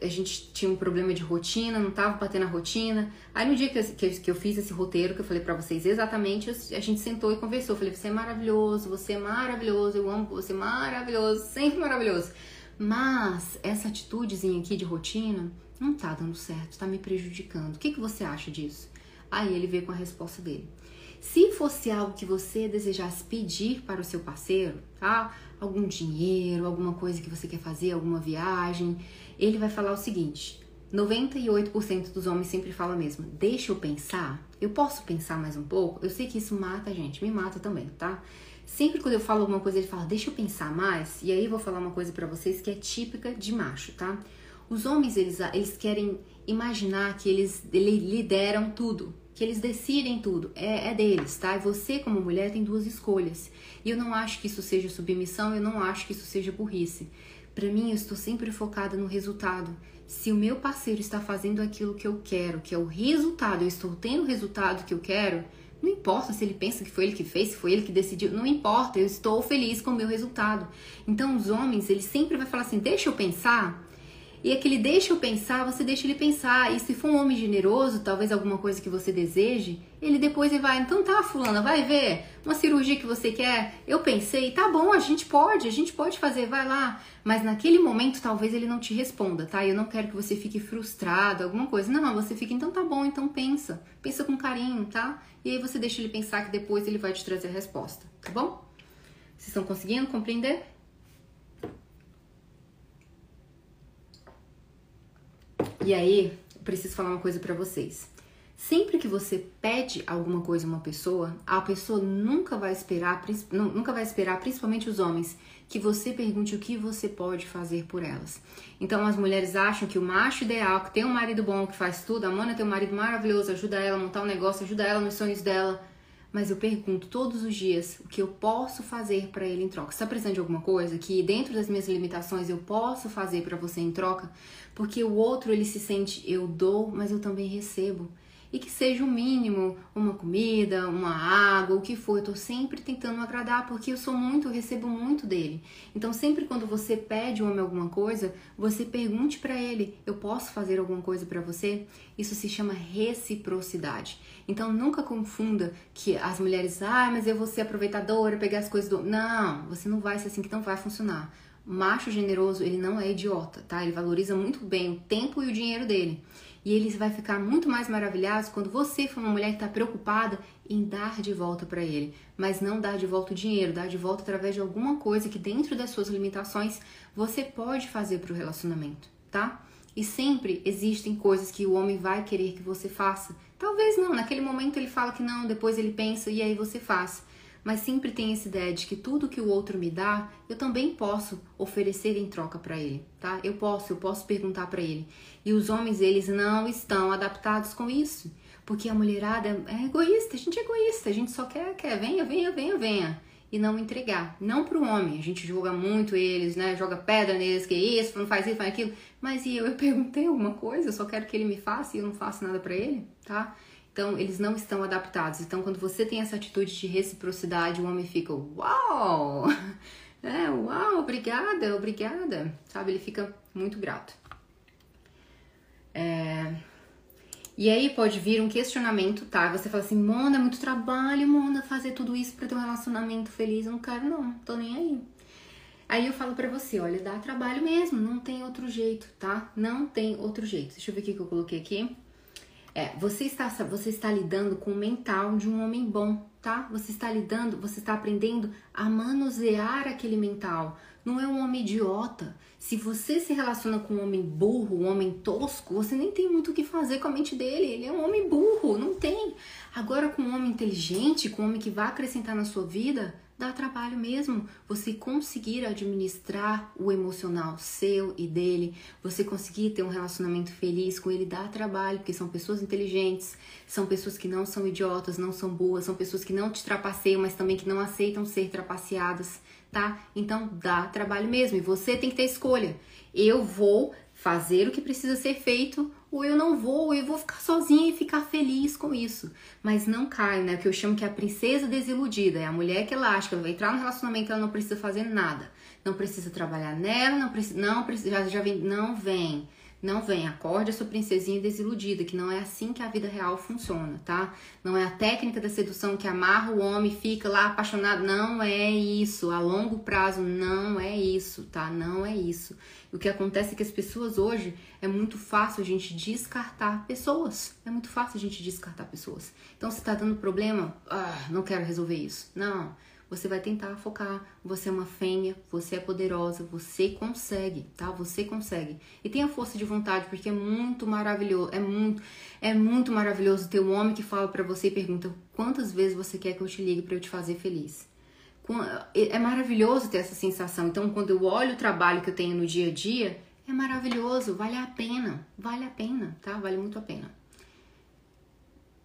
S1: A gente tinha um problema de rotina, não tava batendo a rotina. Aí no dia que eu, que, que eu fiz esse roteiro, que eu falei para vocês exatamente, a gente sentou e conversou. Eu falei, você é maravilhoso, você é maravilhoso, eu amo você, maravilhoso, sempre maravilhoso. Mas essa atitudezinha aqui de rotina não tá dando certo, tá me prejudicando. O que, que você acha disso? Aí ele veio com a resposta dele. Se fosse algo que você desejasse pedir para o seu parceiro, tá? Algum dinheiro, alguma coisa que você quer fazer, alguma viagem, ele vai falar o seguinte: 98% dos homens sempre falam mesmo. Deixa eu pensar. Eu posso pensar mais um pouco? Eu sei que isso mata a gente, me mata também, tá? Sempre quando eu falo alguma coisa, ele fala, deixa eu pensar mais. E aí eu vou falar uma coisa para vocês que é típica de macho, tá? Os homens, eles, eles querem imaginar que eles, eles lideram tudo que eles decidem tudo, é, é, deles, tá? E você, como mulher, tem duas escolhas. E eu não acho que isso seja submissão, eu não acho que isso seja burrice. Para mim, eu estou sempre focada no resultado. Se o meu parceiro está fazendo aquilo que eu quero, que é o resultado, eu estou tendo o resultado que eu quero, Não importa se ele pensa que foi ele que fez, se foi ele que decidiu, não importa, eu estou feliz com o meu resultado. Então os homens, eles sempre vai falar assim: "Deixa eu pensar". E aquele deixa eu pensar, você deixa ele pensar. E se for um homem generoso, talvez alguma coisa que você deseje, ele depois ele vai, então tá, fulana, vai ver uma cirurgia que você quer. Eu pensei, tá bom, a gente pode, a gente pode fazer, vai lá. Mas naquele momento talvez ele não te responda, tá? Eu não quero que você fique frustrado, alguma coisa. Não, você fica, então tá bom, então pensa. Pensa com carinho, tá? E aí você deixa ele pensar que depois ele vai te trazer a resposta, tá bom? Vocês estão conseguindo compreender? E aí, preciso falar uma coisa para vocês. Sempre que você pede alguma coisa a uma pessoa, a pessoa nunca vai esperar, nunca vai esperar, principalmente os homens, que você pergunte o que você pode fazer por elas. Então as mulheres acham que o macho ideal, que tem um marido bom, que faz tudo, a Mona tem um marido maravilhoso, ajuda ela a montar um negócio, ajuda ela nos sonhos dela. Mas eu pergunto todos os dias o que eu posso fazer para ele em troca. Está precisando de alguma coisa que dentro das minhas limitações eu posso fazer para você em troca? Porque o outro ele se sente eu dou, mas eu também recebo e que seja o mínimo, uma comida, uma água, o que for. Eu tô sempre tentando agradar porque eu sou muito, eu recebo muito dele. Então, sempre quando você pede um homem alguma coisa, você pergunte para ele: "Eu posso fazer alguma coisa para você?" Isso se chama reciprocidade. Então, nunca confunda que as mulheres, ah, mas eu vou ser aproveitadora, pegar as coisas do. Não, você não vai ser assim que não vai funcionar. Macho generoso, ele não é idiota, tá? Ele valoriza muito bem o tempo e o dinheiro dele. E ele vai ficar muito mais maravilhado quando você for uma mulher que está preocupada em dar de volta para ele. Mas não dar de volta o dinheiro, dar de volta através de alguma coisa que dentro das suas limitações você pode fazer para o relacionamento, tá? E sempre existem coisas que o homem vai querer que você faça. Talvez não, naquele momento ele fala que não, depois ele pensa e aí você faz mas sempre tem essa ideia de que tudo que o outro me dá, eu também posso oferecer em troca para ele, tá? Eu posso, eu posso perguntar para ele. E os homens, eles não estão adaptados com isso, porque a mulherada é egoísta, a gente é egoísta, a gente só quer, quer, venha, venha, venha, venha. E não entregar. Não pro homem. A gente joga muito eles, né? Joga pedra neles, que isso, não faz isso, faz aquilo. Mas e eu? Eu perguntei alguma coisa, eu só quero que ele me faça e eu não faço nada para ele, tá? Então, eles não estão adaptados. Então, quando você tem essa atitude de reciprocidade, o homem fica, uau! <laughs> É, uau, obrigada, obrigada. Sabe? Ele fica muito grato. É... E aí pode vir um questionamento, tá? Você fala assim, Mona, é muito trabalho, Mona, fazer tudo isso para ter um relacionamento feliz. Eu não quero, não, tô nem aí. Aí eu falo para você, olha, dá trabalho mesmo, não tem outro jeito, tá? Não tem outro jeito. Deixa eu ver o que eu coloquei aqui. É, você está, você está lidando com o mental de um homem bom, tá? Você está lidando, você está aprendendo a manusear aquele mental. Não é um homem idiota. Se você se relaciona com um homem burro, um homem tosco, você nem tem muito o que fazer com a mente dele. Ele é um homem burro, não tem. Agora, com um homem inteligente, com um homem que vai acrescentar na sua vida, dá trabalho mesmo você conseguir administrar o emocional seu e dele, você conseguir ter um relacionamento feliz com ele, dá trabalho, porque são pessoas inteligentes, são pessoas que não são idiotas, não são boas, são pessoas que não te trapaceiam, mas também que não aceitam ser trapaceadas, tá? Então dá trabalho mesmo e você tem que ter escolha. Eu vou fazer o que precisa ser feito ou eu não vou, eu vou ficar sozinha e ficar feliz com isso. Mas não caio, né? O que eu chamo que é a princesa desiludida, é a mulher que elástica, vai entrar no relacionamento, ela não precisa fazer nada. Não precisa trabalhar nela, não precisa, não precisa, já, já vem, não vem. Não vem, acorde a sua princesinha desiludida, que não é assim que a vida real funciona, tá? Não é a técnica da sedução que amarra o homem fica lá apaixonado. Não é isso. A longo prazo, não é isso, tá? Não é isso. O que acontece é que as pessoas hoje é muito fácil a gente descartar pessoas. É muito fácil a gente descartar pessoas. Então, se tá dando problema, ah, não quero resolver isso. Não você vai tentar focar. Você é uma fêmea, você é poderosa, você consegue, tá? Você consegue. E tenha força de vontade, porque é muito maravilhoso, é muito, é muito maravilhoso ter um homem que fala para você e pergunta quantas vezes você quer que eu te ligue para eu te fazer feliz. É maravilhoso ter essa sensação. Então, quando eu olho o trabalho que eu tenho no dia a dia, é maravilhoso, vale a pena, vale a pena, tá? Vale muito a pena.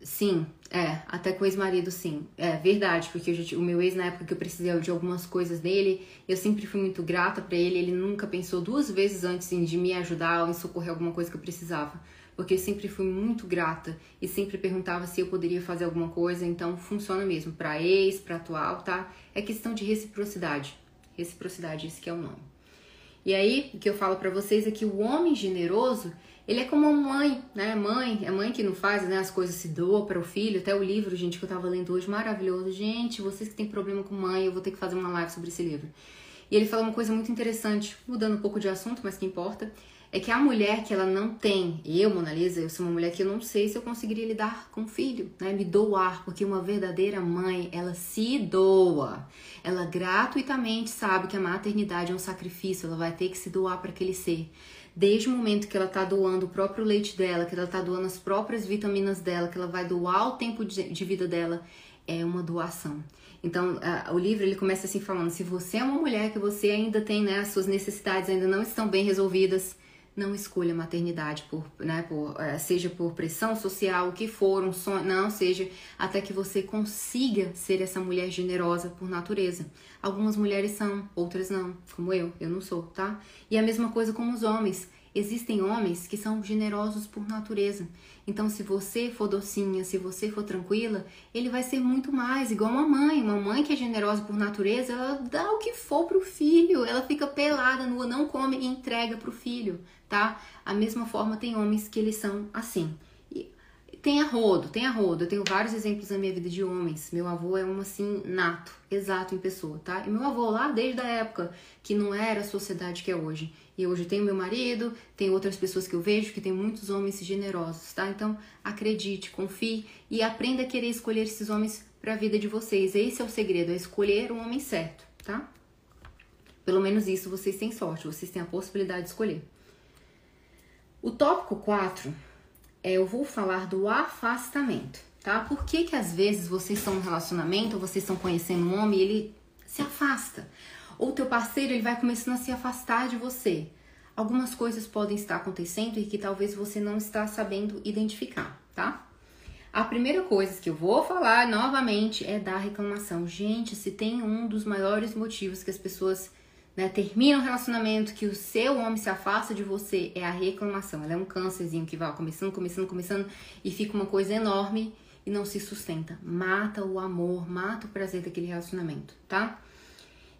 S1: Sim, é, até com o ex-marido, sim. É verdade, porque eu, o meu ex, na época que eu precisei de algumas coisas dele, eu sempre fui muito grata para ele. Ele nunca pensou duas vezes antes de me ajudar ou em socorrer alguma coisa que eu precisava. Porque eu sempre fui muito grata e sempre perguntava se eu poderia fazer alguma coisa, então funciona mesmo para ex, para atual, tá? É questão de reciprocidade. Reciprocidade, esse que é o nome. E aí, o que eu falo para vocês é que o homem generoso, ele é como uma mãe, né? Mãe, é mãe que não faz, né? As coisas se doa para o filho. Até o livro, gente, que eu tava lendo hoje, maravilhoso. Gente, vocês que têm problema com mãe, eu vou ter que fazer uma live sobre esse livro. E ele fala uma coisa muito interessante, mudando um pouco de assunto, mas que importa é que a mulher que ela não tem, eu, Mona Lisa, eu sou uma mulher que eu não sei se eu conseguiria lidar com o filho, né? Me doar, porque uma verdadeira mãe, ela se doa. Ela gratuitamente sabe que a maternidade é um sacrifício, ela vai ter que se doar para aquele ser. Desde o momento que ela tá doando o próprio leite dela, que ela tá doando as próprias vitaminas dela, que ela vai doar o tempo de vida dela, é uma doação. Então, o livro ele começa assim falando: se você é uma mulher que você ainda tem, né, as suas necessidades ainda não estão bem resolvidas, não escolha maternidade por, né, por, é, seja por pressão social, o que for, um sonho, não, seja até que você consiga ser essa mulher generosa por natureza. Algumas mulheres são, outras não, como eu, eu não sou, tá? E a mesma coisa com os homens. Existem homens que são generosos por natureza. Então, se você for docinha, se você for tranquila, ele vai ser muito mais igual uma mãe. Uma mãe que é generosa por natureza, ela dá o que for pro filho. Ela fica pelada, nua, não come e entrega pro filho, tá? A mesma forma tem homens que eles são assim tem a rodo, tem a rodo. Eu tenho vários exemplos na minha vida de homens. Meu avô é um assim nato, exato em pessoa, tá? E meu avô lá desde a época que não era a sociedade que é hoje. E hoje tenho meu marido, tem outras pessoas que eu vejo que tem muitos homens generosos, tá? Então acredite, confie e aprenda a querer escolher esses homens para a vida de vocês. Esse é o segredo, é escolher o homem certo, tá? Pelo menos isso vocês têm sorte, vocês têm a possibilidade de escolher. O tópico 4 é, eu vou falar do afastamento, tá? Por que que às vezes vocês estão num relacionamento, vocês estão conhecendo um homem e ele se afasta? Ou teu parceiro ele vai começando a se afastar de você. Algumas coisas podem estar acontecendo e que talvez você não está sabendo identificar, tá? A primeira coisa que eu vou falar novamente é da reclamação. Gente, se tem um dos maiores motivos que as pessoas né, termina um relacionamento, que o seu homem se afasta de você, é a reclamação. Ela é um câncerzinho que vai começando, começando, começando e fica uma coisa enorme e não se sustenta. Mata o amor, mata o prazer daquele relacionamento, tá?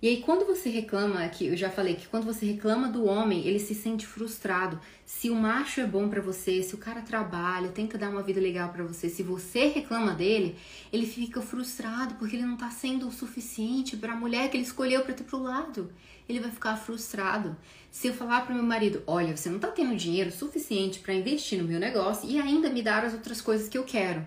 S1: E aí, quando você reclama, que eu já falei que quando você reclama do homem, ele se sente frustrado. Se o macho é bom para você, se o cara trabalha, tenta dar uma vida legal para você, se você reclama dele, ele fica frustrado porque ele não tá sendo o suficiente para a mulher que ele escolheu para ter pro lado. Ele vai ficar frustrado. Se eu falar pro meu marido, olha, você não tá tendo dinheiro suficiente para investir no meu negócio e ainda me dar as outras coisas que eu quero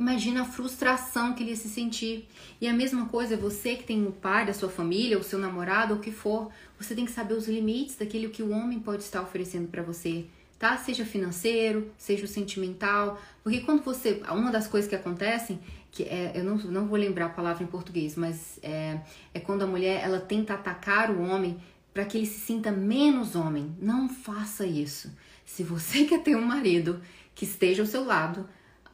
S1: Imagina a frustração que ele ia se sentir. E a mesma coisa, você que tem o pai da sua família, o seu namorado, ou o que for, você tem que saber os limites daquilo que o homem pode estar oferecendo para você, tá? Seja financeiro, seja o sentimental, porque quando você, uma das coisas que acontecem, que é, eu não, não vou lembrar a palavra em português, mas é, é quando a mulher ela tenta atacar o homem para que ele se sinta menos homem. Não faça isso. Se você <laughs> quer ter um marido que esteja ao seu lado,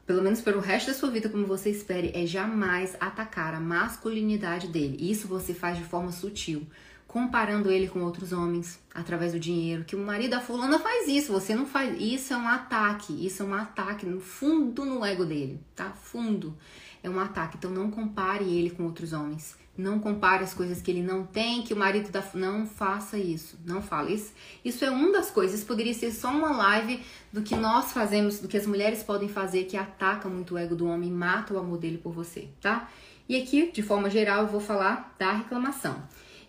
S1: pelo menos pelo resto da sua vida, como você espere, é jamais atacar a masculinidade dele. Isso você faz de forma sutil, comparando ele com outros homens através do dinheiro. Que o marido da fulana faz isso, você não faz. Isso é um ataque, isso é um ataque no fundo no ego dele, tá? Fundo. É um ataque. Então não compare ele com outros homens. Não compare as coisas que ele não tem, que o marido da. Não faça isso. Não fale. Isso, isso é uma das coisas. Isso poderia ser só uma live do que nós fazemos, do que as mulheres podem fazer, que ataca muito o ego do homem, mata o amor dele por você, tá? E aqui, de forma geral, eu vou falar da reclamação.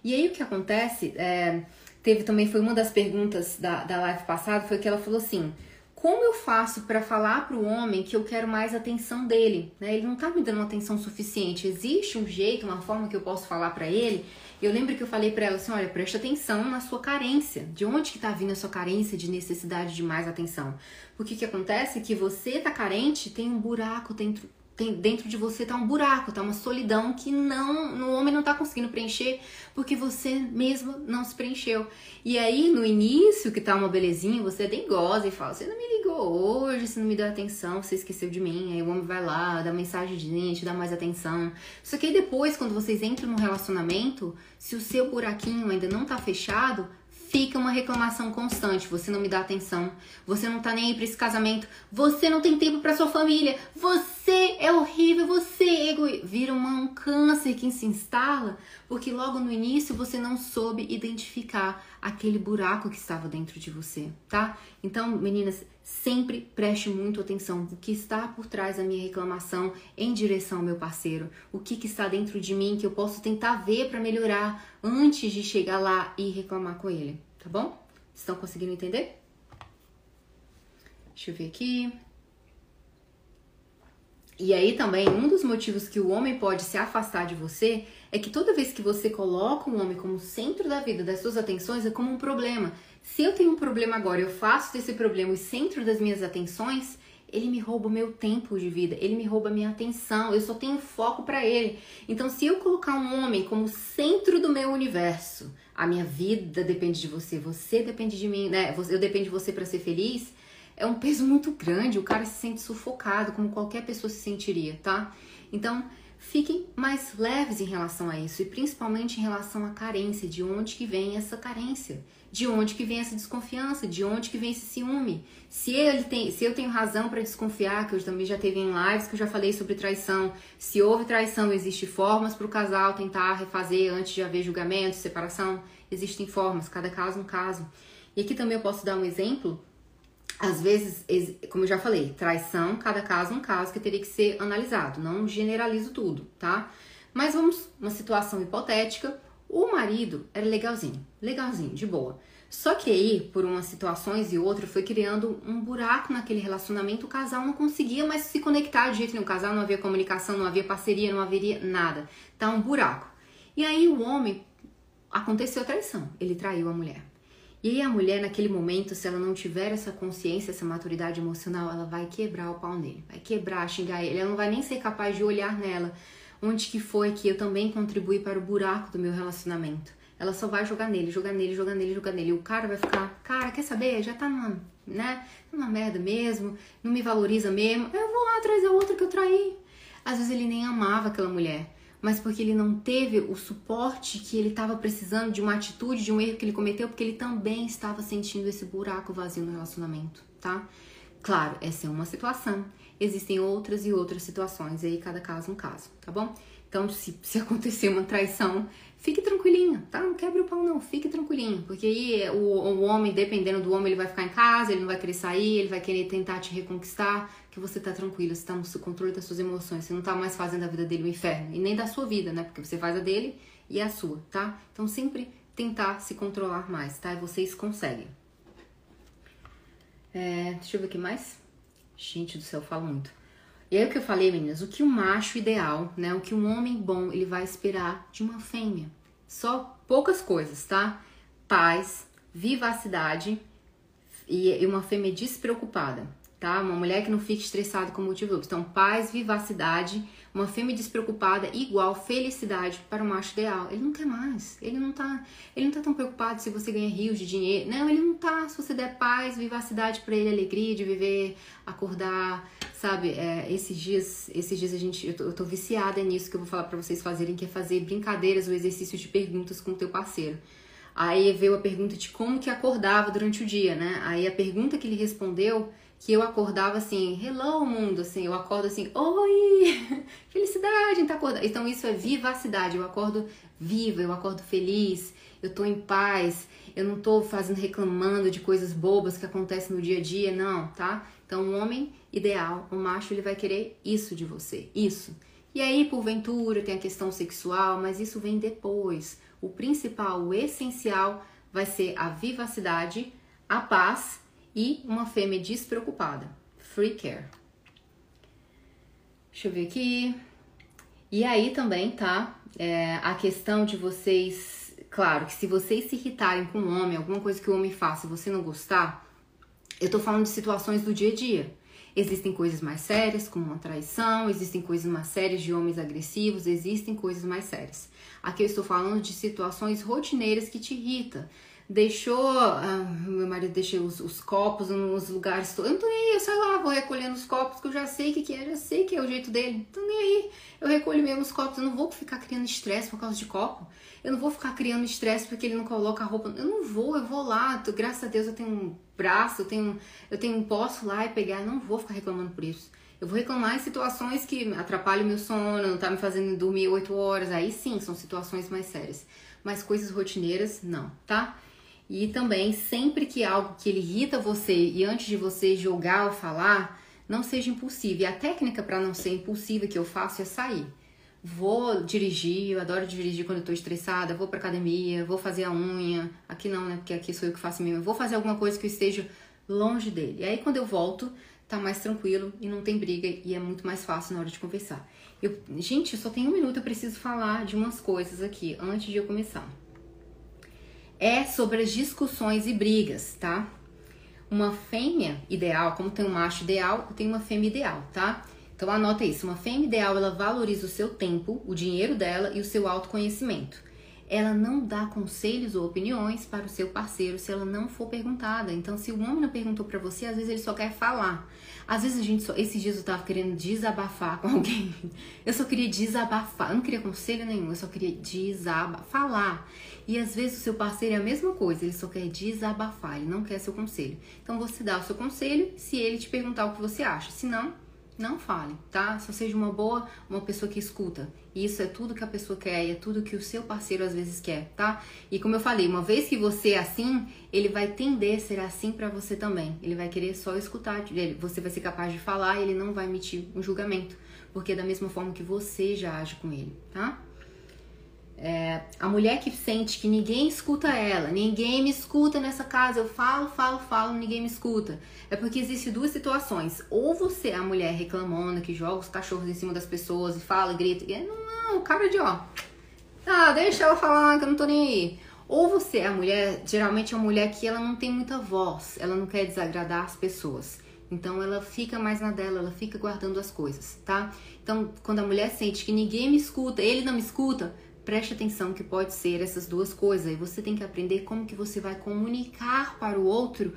S1: E aí o que acontece, é, teve também, foi uma das perguntas da, da live passada, foi que ela falou assim: como eu faço para falar para o homem que eu quero mais atenção dele? Né? Ele não está me dando atenção suficiente. Existe um jeito, uma forma que eu posso falar para ele? Eu lembro que eu falei para ela assim, olha, preste atenção na sua carência. De onde que tá vindo a sua carência de necessidade de mais atenção? Porque o que acontece é que você tá carente, tem um buraco dentro tem, dentro de você tá um buraco, tá uma solidão que não, no homem não tá conseguindo preencher porque você mesmo não se preencheu. E aí no início que tá uma belezinha, você nem goza e fala: "Você não me ligou hoje, você não me deu atenção, você esqueceu de mim". Aí o homem vai lá, dá mensagem de gente, dá mais atenção. Só que aí depois quando vocês entram no relacionamento, se o seu buraquinho ainda não tá fechado, fica uma reclamação constante. Você não me dá atenção, você não tá nem aí pra esse casamento, você não tem tempo para sua família, você é horrível, você é egoísta. Vira um câncer que se instala porque logo no início você não soube identificar aquele buraco que estava dentro de você, tá? Então, meninas, sempre preste muito atenção o que está por trás da minha reclamação em direção ao meu parceiro, o que, que está dentro de mim que eu posso tentar ver para melhorar antes de chegar lá e reclamar com ele, tá bom? Estão conseguindo entender? Deixa eu ver aqui. E aí também, um dos motivos que o homem pode se afastar de você é que toda vez que você coloca um homem como centro da vida, das suas atenções, é como um problema. Se eu tenho um problema agora, eu faço desse problema o centro das minhas atenções, ele me rouba o meu tempo de vida, ele me rouba a minha atenção, eu só tenho foco para ele. Então, se eu colocar um homem como centro do meu universo, a minha vida depende de você, você depende de mim, né? Eu dependo de você para ser feliz é um peso muito grande, o cara se sente sufocado, como qualquer pessoa se sentiria, tá? Então, fiquem mais leves em relação a isso e principalmente em relação à carência, de onde que vem essa carência, de onde que vem essa desconfiança, de onde que vem esse ciúme. Se ele tem, se eu tenho razão para desconfiar, que eu também já teve em lives que eu já falei sobre traição, se houve traição, existe formas para o casal tentar refazer antes de haver julgamento, separação, existem formas, cada caso um caso. E aqui também eu posso dar um exemplo às vezes, como eu já falei, traição, cada caso um caso que teria que ser analisado. Não generalizo tudo, tá? Mas vamos, uma situação hipotética, o marido era legalzinho, legalzinho, de boa. Só que aí, por umas situações e outras, foi criando um buraco naquele relacionamento, o casal não conseguia mais se conectar de jeito nenhum. O casal não havia comunicação, não havia parceria, não haveria nada. Tá um buraco. E aí o homem aconteceu a traição, ele traiu a mulher. E aí a mulher, naquele momento, se ela não tiver essa consciência, essa maturidade emocional, ela vai quebrar o pau nele, vai quebrar, xingar ele, ela não vai nem ser capaz de olhar nela. Onde que foi que eu também contribuí para o buraco do meu relacionamento? Ela só vai jogar nele, jogar nele, jogar nele, jogar nele. E o cara vai ficar, cara, quer saber? Já tá numa, né? Numa merda mesmo, não me valoriza mesmo. Eu vou lá atrás da outra que eu traí. Às vezes ele nem amava aquela mulher mas porque ele não teve o suporte que ele estava precisando de uma atitude, de um erro que ele cometeu, porque ele também estava sentindo esse buraco vazio no relacionamento, tá? Claro, essa é uma situação. Existem outras e outras situações, aí cada caso um caso, tá bom? Então, se, <laughs> se acontecer uma traição, fique tranquilinho, tá? Não quebre o pau, não, fique tranquilinho. Porque aí o, o homem, dependendo do homem, ele vai ficar em casa, ele não vai querer sair, ele vai querer tentar te reconquistar, que você tá tranquilo, você tá no controle das suas emoções, você não tá mais fazendo a vida dele um inferno, e nem da sua vida, né? Porque você faz a dele e a sua, tá? Então sempre tentar se controlar mais, tá? E vocês conseguem. É, deixa eu ver o que mais. Gente do céu, eu falo muito. E aí o que eu falei, meninas, o que um macho ideal, né? O que um homem bom ele vai esperar de uma fêmea. Só poucas coisas, tá? Paz, vivacidade e uma fêmea despreocupada, tá? Uma mulher que não fique estressada com motivo. Então, paz, vivacidade uma fêmea despreocupada igual felicidade para o macho ideal. Ele não quer mais. Ele não tá, ele não tá tão preocupado se você ganha rios de dinheiro. Não, ele não tá. Se você der paz, vivacidade para ele, alegria de viver, acordar, sabe? É, esses dias, esses dias a gente, eu tô, eu tô viciada nisso que eu vou falar para vocês fazerem, que é fazer brincadeiras, o exercício de perguntas com o teu parceiro. Aí veio a pergunta de como que acordava durante o dia, né? Aí a pergunta que ele respondeu que eu acordava assim, hello mundo, assim, eu acordo assim, oi, <laughs> felicidade, tá acordando. Então isso é vivacidade, eu acordo viva, eu acordo feliz, eu tô em paz, eu não tô fazendo reclamando de coisas bobas que acontecem no dia a dia, não, tá? Então um homem ideal, um macho, ele vai querer isso de você, isso. E aí, porventura, tem a questão sexual, mas isso vem depois. O principal, o essencial vai ser a vivacidade, a paz e uma fêmea despreocupada. Free care. Deixa eu ver aqui. E aí também, tá? É, a questão de vocês. Claro que se vocês se irritarem com um homem, alguma coisa que o homem faça e você não gostar, eu tô falando de situações do dia a dia. Existem coisas mais sérias, como uma traição, existem coisas mais sérias de homens agressivos, existem coisas mais sérias. Aqui eu estou falando de situações rotineiras que te irritam deixou. Ah, meu marido deixou os, os, copos nos lugares. Eu não tô nem aí, eu saio lá, vou recolhendo os copos, que eu já sei o que, que é, já sei que é o jeito dele. Não tô nem aí. Eu recolho mesmo os copos, eu não vou ficar criando estresse por causa de copo. Eu não vou ficar criando estresse porque ele não coloca a roupa. Eu não vou, eu vou lá. Graças a Deus eu tenho um braço, eu tenho, eu tenho um posso lá e pegar. Eu não vou ficar reclamando por isso. Eu vou reclamar em situações que atrapalham meu sono, não tá me fazendo dormir 8 horas. Aí sim, são situações mais sérias. Mas coisas rotineiras, não, tá? E também, sempre que algo que ele irrita você e antes de você jogar ou falar, não seja impulsivo. E a técnica para não ser impulsiva que eu faço é sair. Vou dirigir, eu adoro dirigir quando eu tô estressada, vou pra academia, vou fazer a unha. Aqui não, né? Porque aqui sou eu que faço mesmo. vou fazer alguma coisa que eu esteja longe dele. E aí quando eu volto, tá mais tranquilo e não tem briga e é muito mais fácil na hora de conversar. Eu, gente, eu só tenho um minuto, eu preciso falar de umas coisas aqui antes de eu começar é sobre as discussões e brigas, tá? Uma fêmea ideal, como tem um macho ideal, tem uma fêmea ideal, tá? Então anota isso, uma fêmea ideal, ela valoriza o seu tempo, o dinheiro dela e o seu autoconhecimento. Ela não dá conselhos ou opiniões para o seu parceiro se ela não for perguntada. Então, se o homem não perguntou para você, às vezes ele só quer falar. Às vezes a gente só. Esses dias eu tava querendo desabafar com <laughs> alguém. Eu só queria desabafar. Eu não queria conselho nenhum, eu só queria desabafar. Falar. E às vezes o seu parceiro é a mesma coisa, ele só quer desabafar, ele não quer seu conselho. Então você dá o seu conselho se ele te perguntar o que você acha. Se não, não fale, tá? Só seja uma boa, uma pessoa que escuta. Isso é tudo que a pessoa quer e é tudo que o seu parceiro às vezes quer, tá? E como eu falei, uma vez que você é assim, ele vai tender a ser assim para você também. Ele vai querer só escutar, você vai ser capaz de falar e ele não vai emitir um julgamento, porque é da mesma forma que você já age com ele, tá? É, a mulher que sente que ninguém escuta ela, ninguém me escuta nessa casa, eu falo, falo, falo, ninguém me escuta. É porque existem duas situações. Ou você a mulher reclamando, que joga os cachorros em cima das pessoas e fala, grita, e não, não, cara de ó. Ah, deixa ela falar que eu não tô nem aí. Ou você a mulher, geralmente é uma mulher que ela não tem muita voz, ela não quer desagradar as pessoas. Então ela fica mais na dela, ela fica guardando as coisas, tá? Então, quando a mulher sente que ninguém me escuta, ele não me escuta, Preste atenção que pode ser essas duas coisas e você tem que aprender como que você vai comunicar para o outro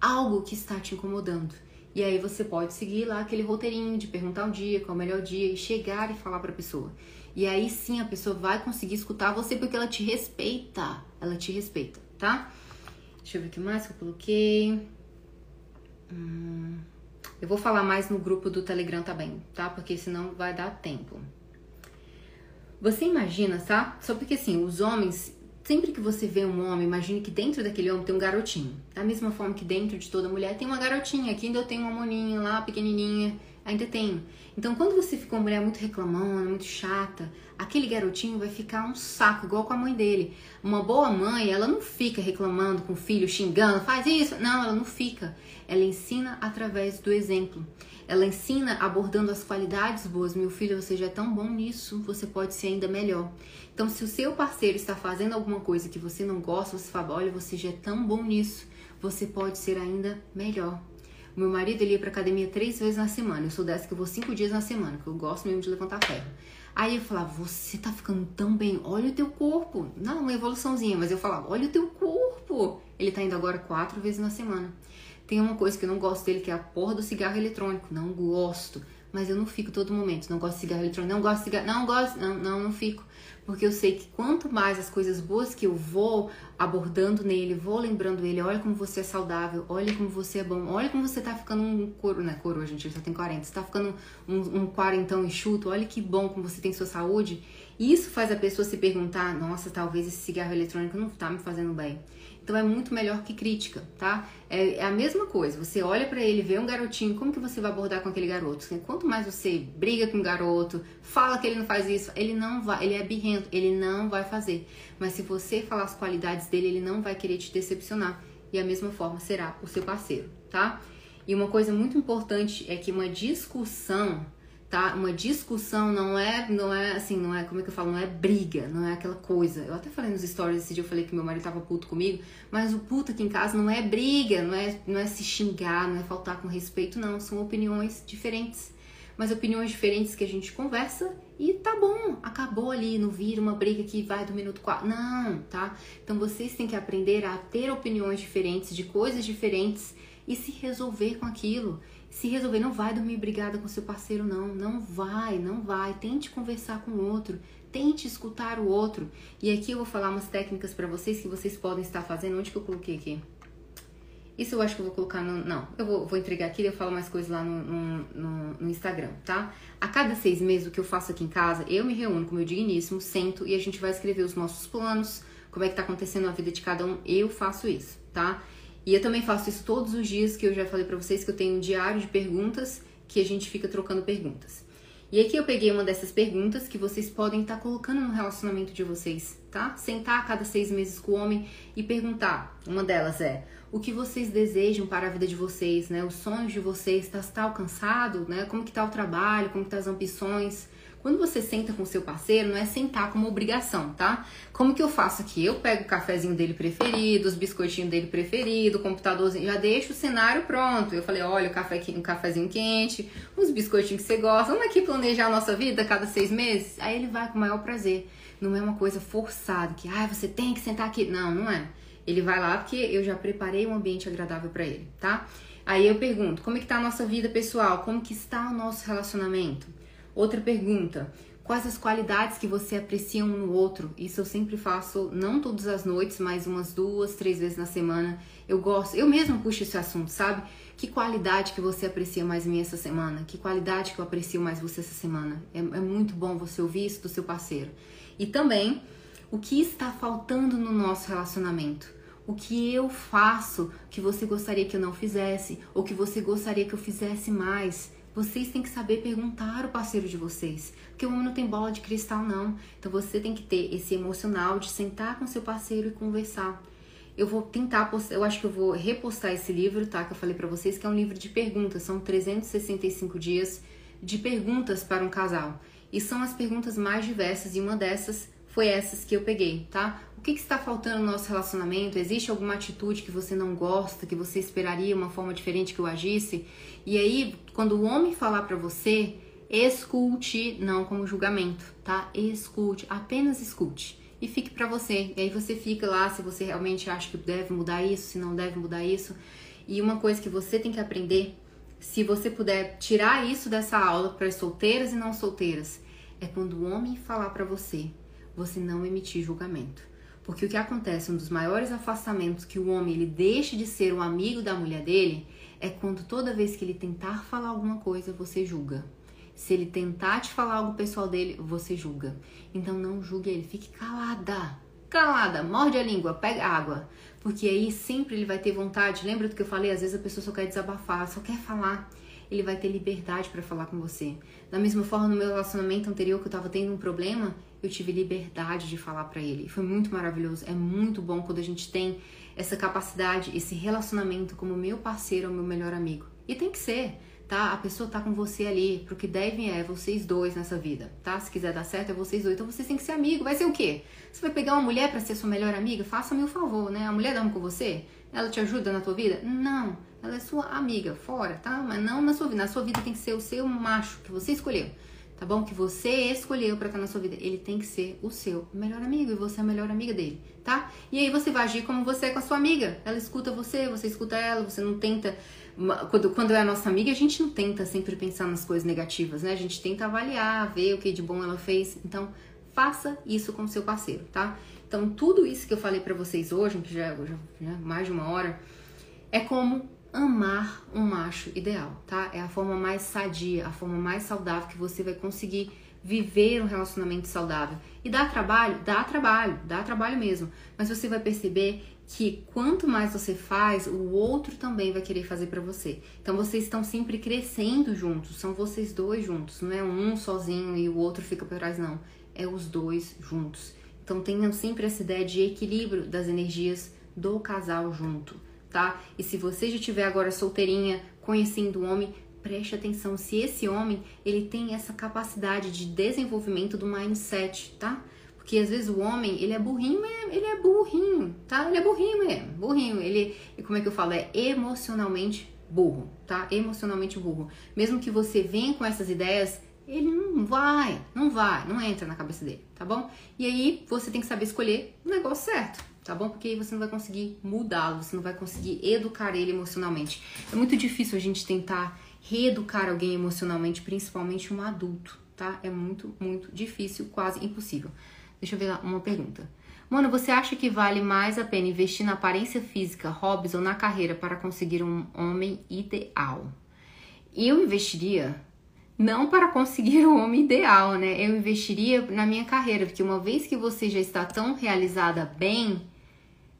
S1: algo que está te incomodando. E aí você pode seguir lá aquele roteirinho de perguntar um dia, qual é o melhor dia e chegar e falar para a pessoa. E aí sim a pessoa vai conseguir escutar você porque ela te respeita. Ela te respeita, tá? Deixa eu ver o que mais que eu coloquei. Hum, eu vou falar mais no grupo do Telegram também, tá? Porque senão vai dar tempo. Você imagina, tá? Só porque assim, os homens, sempre que você vê um homem, imagine que dentro daquele homem tem um garotinho. Da mesma forma que dentro de toda mulher tem uma garotinha. Aqui ainda tenho uma moninha lá, pequenininha, ainda tenho. Então, quando você fica uma mulher muito reclamona, muito chata, aquele garotinho vai ficar um saco, igual com a mãe dele. Uma boa mãe, ela não fica reclamando com o filho, xingando, faz isso. Não, ela não fica. Ela ensina através do exemplo. Ela ensina abordando as qualidades boas. Meu filho, você já é tão bom nisso, você pode ser ainda melhor. Então, se o seu parceiro está fazendo alguma coisa que você não gosta, você fala: olha, você já é tão bom nisso, você pode ser ainda melhor. O meu marido ele ia pra academia três vezes na semana. Eu sou dessa que vou cinco dias na semana, porque eu gosto mesmo de levantar ferro. Aí eu falava, você tá ficando tão bem, olha o teu corpo. Não, uma evoluçãozinha, mas eu falava, olha o teu corpo. Ele tá indo agora quatro vezes na semana. Tem uma coisa que eu não gosto dele, que é a porra do cigarro eletrônico. Não gosto. Mas eu não fico todo momento. Não gosto de cigarro eletrônico. Não gosto de cigarro. Não gosto. Não, não, não fico. Porque eu sei que quanto mais as coisas boas que eu vou abordando nele, vou lembrando ele, olha como você é saudável, olha como você é bom, olha como você tá ficando um coro, né? Coro, gente, só tem 40. Você tá ficando um, um quarentão enxuto, olha que bom como você tem sua saúde. Isso faz a pessoa se perguntar, nossa, talvez esse cigarro eletrônico não tá me fazendo bem. Então é muito melhor que crítica, tá? É, é a mesma coisa. Você olha para ele, vê um garotinho, como que você vai abordar com aquele garoto? Quanto mais você briga com o garoto, fala que ele não faz isso, ele não vai, ele é birrento, ele não vai fazer. Mas se você falar as qualidades dele, ele não vai querer te decepcionar. E a mesma forma será o seu parceiro, tá? E uma coisa muito importante é que uma discussão tá? Uma discussão não é, não é assim, não é, como é que eu falo, não é briga, não é aquela coisa. Eu até falei nos stories esse dia, eu falei que meu marido tava puto comigo, mas o puto aqui em casa não é briga, não é, não é se xingar, não é faltar com respeito, não, são opiniões diferentes. Mas opiniões diferentes que a gente conversa E tá bom, acabou ali, não vira uma briga que vai do minuto 4. Não, tá? Então vocês têm que aprender a ter opiniões diferentes de coisas diferentes e se resolver com aquilo. Se resolver, não vai dormir brigada com seu parceiro, não. Não vai, não vai. Tente conversar com o outro. Tente escutar o outro. E aqui eu vou falar umas técnicas para vocês que vocês podem estar fazendo. Onde que eu coloquei aqui? Isso eu acho que eu vou colocar no. Não, eu vou, vou entregar aqui e eu falo mais coisas lá no, no, no, Instagram, tá? A cada seis meses, o que eu faço aqui em casa, eu me reúno com meu digníssimo, sento e a gente vai escrever os nossos planos, como é que tá acontecendo a vida de cada um. Eu faço isso, tá? E eu também faço isso todos os dias, que eu já falei pra vocês que eu tenho um diário de perguntas, que a gente fica trocando perguntas. E aqui eu peguei uma dessas perguntas que vocês podem estar tá colocando no relacionamento de vocês, tá? Sentar a cada seis meses com o homem e perguntar. Uma delas é: o que vocês desejam para a vida de vocês, né? Os sonhos de vocês, está tá alcançado, né? Como que tá o trabalho, como que tá as ambições? Quando você senta com seu parceiro, não é sentar como obrigação, tá? Como que eu faço aqui? Eu pego o cafezinho dele preferido, os biscoitinhos dele preferido, o computadorzinho, já deixo o cenário pronto. Eu falei, olha, o café, um cafezinho quente, os biscoitinhos que você gosta. Vamos aqui planejar a nossa vida a cada seis meses? Aí ele vai com o maior prazer. Não é uma coisa forçada, que, ah, você tem que sentar aqui. Não, não é. Ele vai lá porque eu já preparei um ambiente agradável para ele, tá? Aí eu pergunto, como é que tá a nossa vida pessoal? Como que está o nosso relacionamento? Outra pergunta, quais as qualidades que você aprecia um no outro? Isso eu sempre faço, não todas as noites, mas umas duas, três vezes na semana. Eu gosto, eu mesmo puxo esse assunto, sabe? Que qualidade que você aprecia mais em mim essa semana? Que qualidade que eu aprecio mais você essa semana? É, é muito bom você ouvir isso do seu parceiro. E também o que está faltando no nosso relacionamento. O que eu faço que você gostaria que eu não fizesse, ou que você gostaria que eu fizesse mais. Vocês têm que saber perguntar o parceiro de vocês, porque o homem não tem bola de cristal não. Então você tem que ter esse emocional de sentar com seu parceiro e conversar. Eu vou tentar, postar, eu acho que eu vou repostar esse livro, tá? Que eu falei para vocês que é um livro de perguntas, são 365 dias de perguntas para um casal. E são as perguntas mais diversas e uma dessas foi essas que eu peguei, tá? O que, que está faltando no nosso relacionamento? Existe alguma atitude que você não gosta, que você esperaria uma forma diferente que eu agisse? E aí, quando o homem falar para você, escute, não como julgamento, tá? Escute, apenas escute. E fique para você. E aí você fica lá se você realmente acha que deve mudar isso, se não deve mudar isso. E uma coisa que você tem que aprender, se você puder tirar isso dessa aula para solteiras e não solteiras, é quando o homem falar para você, você não emitir julgamento. Porque o que acontece, um dos maiores afastamentos que o homem ele deixa de ser um amigo da mulher dele, é quando toda vez que ele tentar falar alguma coisa, você julga. Se ele tentar te falar algo pessoal dele, você julga. Então não julgue ele, fique calada. Calada, morde a língua, pega água. Porque aí sempre ele vai ter vontade. Lembra do que eu falei? Às vezes a pessoa só quer desabafar, só quer falar ele vai ter liberdade para falar com você. Da mesma forma, no meu relacionamento anterior que eu tava tendo um problema, eu tive liberdade de falar para ele. Foi muito maravilhoso. É muito bom quando a gente tem essa capacidade, esse relacionamento como meu parceiro ou meu melhor amigo. E tem que ser, tá? A pessoa tá com você ali, pro que devem é vocês dois nessa vida, tá? Se quiser dar certo, é vocês dois. Então vocês têm que ser amigo. Vai ser o quê? Você vai pegar uma mulher para ser sua melhor amiga? Faça-me o um favor, né? A mulher dorme com você? Ela te ajuda na tua vida? Não. Ela é sua amiga, fora, tá? Mas não na sua vida. Na sua vida tem que ser o seu macho que você escolheu tá bom? Que você escolheu para estar na sua vida. Ele tem que ser o seu melhor amigo e você é a melhor amiga dele, tá? E aí você vai agir como você é com a sua amiga. Ela escuta você, você escuta ela, você não tenta. Quando, quando é a nossa amiga, a gente não tenta sempre pensar nas coisas negativas, né? A gente tenta avaliar, ver o que de bom ela fez. Então, faça isso com o seu parceiro, tá? Então, tudo isso que eu falei para vocês hoje, que já, já mais de uma hora, é como amar um macho ideal, tá? É a forma mais sadia, a forma mais saudável que você vai conseguir viver um relacionamento saudável. E dá trabalho? Dá trabalho, dá trabalho mesmo. Mas você vai perceber que quanto mais você faz, o outro também vai querer fazer para você. Então vocês estão sempre crescendo juntos, são vocês dois juntos, não é um sozinho e o outro fica para trás, não. É os dois juntos. Então tenham sempre essa ideia de equilíbrio das energias do casal junto tá? E se você já estiver agora solteirinha, conhecendo o homem, preste atenção se esse homem ele tem essa capacidade de desenvolvimento do mindset, tá? Porque às vezes o homem, ele é burrinho mesmo, ele é burrinho, tá? Ele é burrinho mesmo, burrinho. Ele, como é que eu falo? É emocionalmente burro, tá? Emocionalmente burro. Mesmo que você venha com essas ideias, Ele não vai, não vai, não entra na cabeça dele, tá bom? E aí você tem que saber escolher o negócio certo, tá bom? Porque aí você não vai conseguir mudá-lo, você não vai conseguir educar ele emocionalmente. É muito difícil a gente tentar reeducar alguém emocionalmente, principalmente um adulto, tá? É muito, muito difícil, quase impossível. Deixa eu ver uma pergunta. Mano, você acha que vale mais a pena investir na aparência física, hobbies ou na carreira para conseguir um homem ideal? Eu investiria não para conseguir o homem ideal, né? Eu investiria na minha carreira, porque uma vez que você já está tão realizada bem,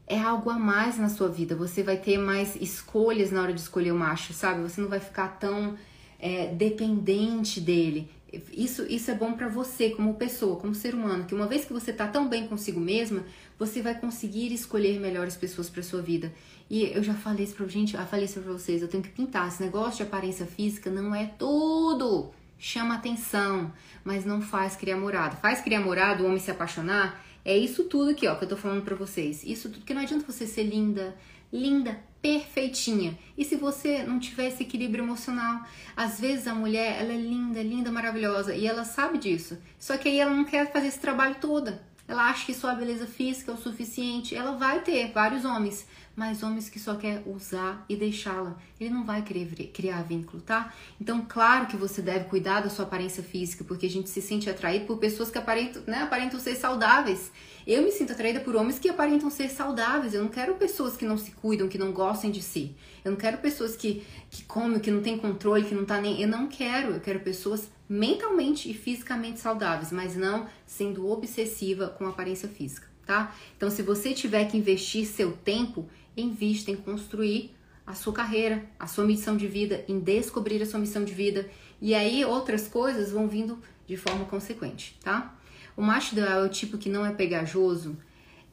S1: é algo a mais na sua vida. Você vai ter mais escolhas na hora de escolher o macho, sabe? Você não vai ficar tão é, dependente dele. Isso, isso é bom para você como pessoa, como ser humano, que uma vez que você tá tão bem consigo mesma, você vai conseguir escolher melhores pessoas para sua vida. E eu já falei isso pra gente, já falei isso pra vocês, eu tenho que pintar. Esse negócio de aparência física não é tudo. Chama atenção, mas não faz criar morado. Faz criar morado, o homem se apaixonar, é isso tudo aqui, ó, que eu tô falando pra vocês. Isso tudo, que não adianta você ser linda, linda, perfeitinha. E se você não tiver esse equilíbrio emocional, às vezes a mulher, ela é linda, linda, maravilhosa, e ela sabe disso. Só que aí ela não quer fazer esse trabalho todo. Ela acha que só a beleza física é o suficiente. Ela vai ter vários homens, mas homens que só quer usar e deixá-la. Ele não vai querer criar vínculo, tá? Então, claro que você deve cuidar da sua aparência física, porque a gente se sente atraído por pessoas que aparentam, né, aparentam ser saudáveis. Eu me sinto atraída por homens que aparentam ser saudáveis. Eu não quero pessoas que não se cuidam, que não gostem de si. Eu não quero pessoas que, que comem, que não tem controle, que não tá nem. Eu não quero. Eu quero pessoas mentalmente e fisicamente saudáveis, mas não sendo obsessiva com aparência física, tá? Então, se você tiver que investir seu tempo, invista em construir a sua carreira, a sua missão de vida, em descobrir a sua missão de vida, e aí outras coisas vão vindo de forma consequente, tá? O macho ideal é o tipo que não é pegajoso.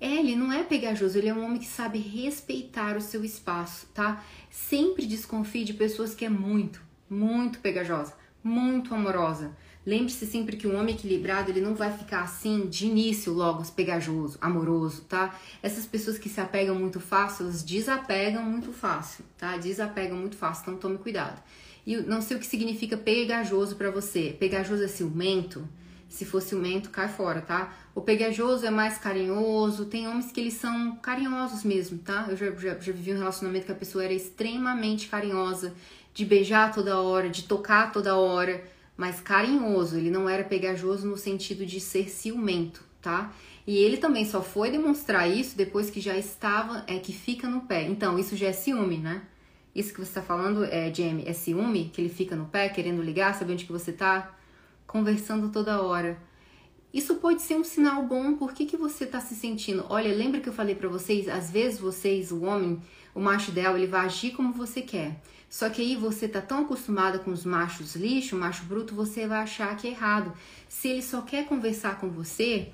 S1: Ele não é pegajoso, ele é um homem que sabe respeitar o seu espaço, tá? Sempre desconfie de pessoas que é muito, muito pegajosa muito amorosa. Lembre-se sempre que um homem equilibrado, ele não vai ficar assim de início logo pegajoso, amoroso, tá? Essas pessoas que se apegam muito fácil, elas desapegam muito fácil, tá? Desapegam muito fácil, então tome cuidado. E não sei o que significa pegajoso para você. Pegajoso é ciumento? Se for ciumento, cai fora, tá? O pegajoso é mais carinhoso. Tem homens que eles são carinhosos mesmo, tá? Eu já, já, já vivi um relacionamento que a pessoa era extremamente carinhosa de beijar toda hora, de tocar toda hora, mas carinhoso. Ele não era pegajoso no sentido de ser ciumento, tá? E ele também só foi demonstrar isso depois que já estava, é que fica no pé. Então, isso já é ciúme, né? Isso que você está falando, é, Jamie, é ciúme? Que ele fica no pé, querendo ligar, saber onde que você tá? Conversando toda hora. Isso pode ser um sinal bom. Por que, que você está se sentindo? Olha, lembra que eu falei para vocês? Às vezes vocês, o homem, o macho ideal, ele vai agir como você quer. Só que aí você tá tão acostumada com os machos lixo, macho bruto, você vai achar que é errado. Se ele só quer conversar com você,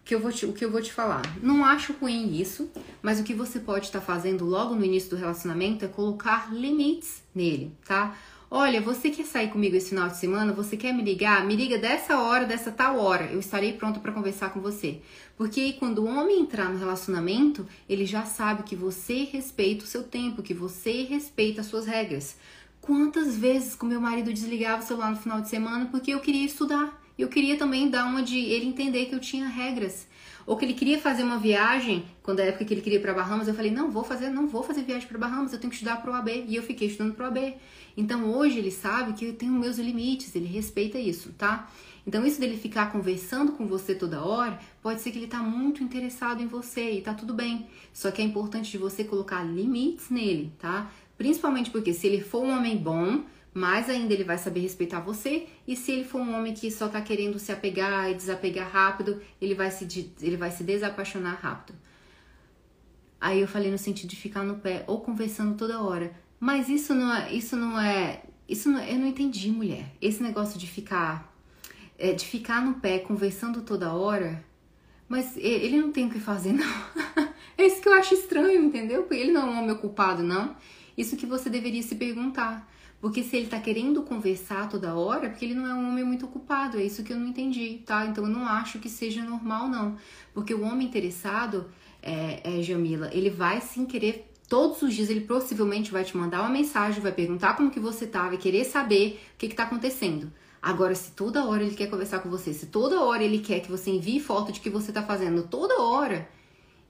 S1: o que eu vou te, o que eu vou te falar, não acho ruim isso, mas o que você pode estar tá fazendo logo no início do relacionamento é colocar limites nele, tá? Olha, você quer sair comigo esse final de semana? Você quer me ligar? Me liga dessa hora, dessa tal hora. Eu estarei pronto para conversar com você. Porque quando o homem entrar no relacionamento, ele já sabe que você respeita o seu tempo, que você respeita as suas regras. Quantas vezes com meu marido desligava o celular no final de semana porque eu queria estudar? Eu queria também dar uma de ele entender que eu tinha regras. Ou que ele queria fazer uma viagem, quando a época que ele queria ir para Bahamas, eu falei: "Não vou fazer, não vou fazer viagem para Bahamas, eu tenho que estudar para o AB". E eu fiquei estudando para o AB. Então hoje ele sabe que eu tenho meus limites, ele respeita isso, tá? Então isso dele ficar conversando com você toda hora, pode ser que ele tá muito interessado em você e tá tudo bem. Só que é importante de você colocar limites nele, tá? Principalmente porque se ele for um homem bom, mais ainda ele vai saber respeitar você. E se ele for um homem que só tá querendo se apegar e desapegar rápido, ele vai se, ele vai se desapaixonar rápido. Aí eu falei no sentido de ficar no pé ou conversando toda hora. Mas isso não é, isso não é, isso não, eu não entendi, mulher. Esse negócio de ficar, é, de ficar no pé conversando toda hora, mas ele não tem o que fazer, não. <laughs> é isso que eu acho estranho, entendeu? Porque ele não é um homem ocupado, não. Isso que você deveria se perguntar. Porque se ele tá querendo conversar toda hora, é porque ele não é um homem muito ocupado. É isso que eu não entendi, tá? Então eu não acho que seja normal, não. Porque o homem interessado, é, é Jamila, ele vai sim querer Todos os dias ele possivelmente vai te mandar uma mensagem, vai perguntar como que você tá, vai querer saber o que, que tá acontecendo. Agora, se toda hora ele quer conversar com você, se toda hora ele quer que você envie foto de que você tá fazendo, toda hora,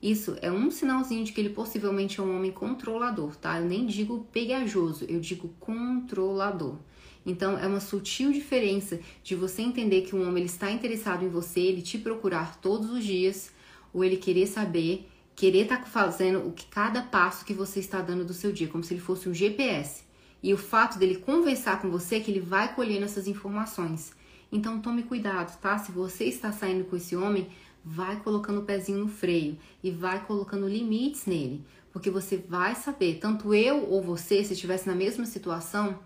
S1: isso é um sinalzinho de que ele possivelmente é um homem controlador, tá? Eu nem digo pegajoso, eu digo controlador. Então é uma sutil diferença de você entender que um homem ele está interessado em você, ele te procurar todos os dias, ou ele querer saber, querer estar tá fazendo o que cada passo que você está dando do seu dia, como se ele fosse um GPS. E o fato dele conversar com você é que ele vai colhendo essas informações. Então tome cuidado, tá? Se você está saindo com esse homem, vai colocando o pezinho no freio e vai colocando limites nele, porque você vai saber, tanto eu ou você, se estivesse na mesma situação,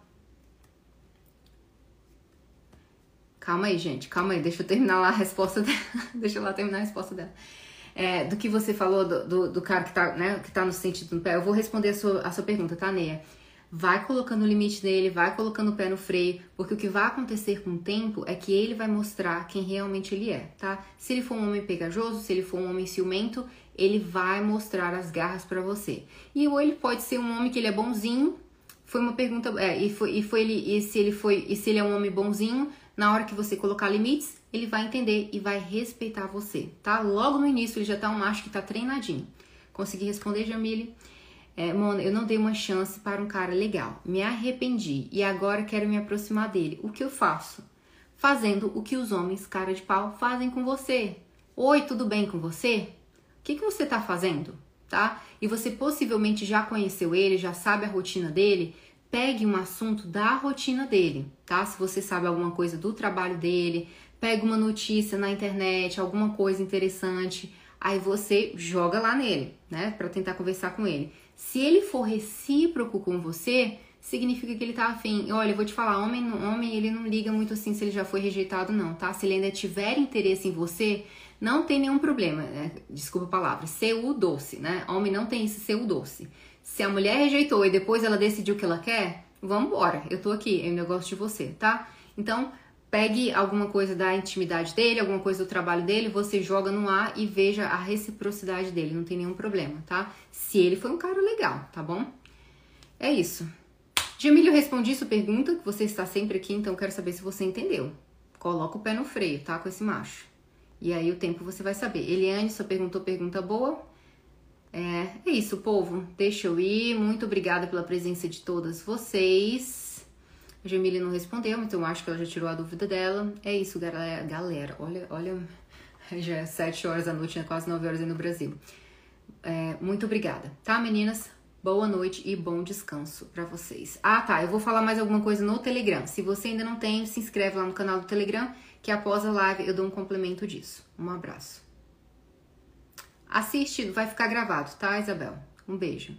S1: Calma aí, gente, calma aí, deixa eu terminar lá a resposta dela. <laughs> deixa eu lá terminar a resposta dela. É, do que você falou do, do, do, cara que tá, né, que tá no sentido do pé, eu vou responder a sua, a sua pergunta, tá, Neia? Vai colocando o limite nele, vai colocando o pé no freio, porque o que vai acontecer com o tempo é que ele vai mostrar quem realmente ele é, tá? Se ele for um homem pegajoso, se ele for um homem ciumento, ele vai mostrar as garras para você. E ou ele pode ser um homem que ele é bonzinho, foi uma pergunta, é, e foi, e foi ele, e se ele foi, e se ele é um homem bonzinho, na hora que você colocar limites, ele vai entender e vai respeitar você, tá? Logo no início ele já tá um macho que tá treinadinho. Consegui responder, Jamile? É, eu não dei uma chance para um cara legal. Me arrependi e agora quero me aproximar dele. O que eu faço? Fazendo o que os homens cara de pau fazem com você. Oi, tudo bem com você? O que, que você tá fazendo? Tá? E você possivelmente já conheceu ele, já sabe a rotina dele pegue um assunto da rotina dele, tá? Se você sabe alguma coisa do trabalho dele, pega uma notícia na internet, alguma coisa interessante, aí você joga lá nele, né, para tentar conversar com ele. Se ele for recíproco com você, significa que ele tá afim. Olha, eu vou te falar, homem, homem, ele não liga muito assim se ele já foi rejeitado não, tá? Se ele ainda tiver interesse em você, não tem nenhum problema, né? Desculpa a palavra, ser o doce, né? Homem não tem esse ser o doce. Se a mulher rejeitou e depois ela decidiu que ela quer, vamos embora. Eu tô aqui, eu ainda gosto de você, tá? Então, pegue alguma coisa da intimidade dele, alguma coisa do trabalho dele, você joga no ar e veja a reciprocidade dele, não tem nenhum problema, tá? Se ele foi um cara legal, tá bom? É isso. Jamílio, respondi sua pergunta, que você está sempre aqui, então quero saber se você entendeu. Coloca o pé no freio, tá? Com esse macho. E aí o tempo você vai saber. Eliane só perguntou pergunta boa. É, é isso, povo. Deixa eu ir. Muito obrigada pela presença de todas vocês. A Jamile não respondeu, então acho que ela já tirou a dúvida dela. É isso, galera. galera olha, olha, já é 7 horas da noite, né? quase 9 horas aí no Brasil. É, muito obrigada, tá, meninas? Boa noite e bom descanso para vocês. Ah, tá. Eu vou falar mais alguma coisa no Telegram. Se você ainda não tem, se inscreve lá no canal do Telegram, que após a live eu dou um complemento disso. Um abraço. Assiste, vai ficar gravado, tá, Isabel? Um beijo.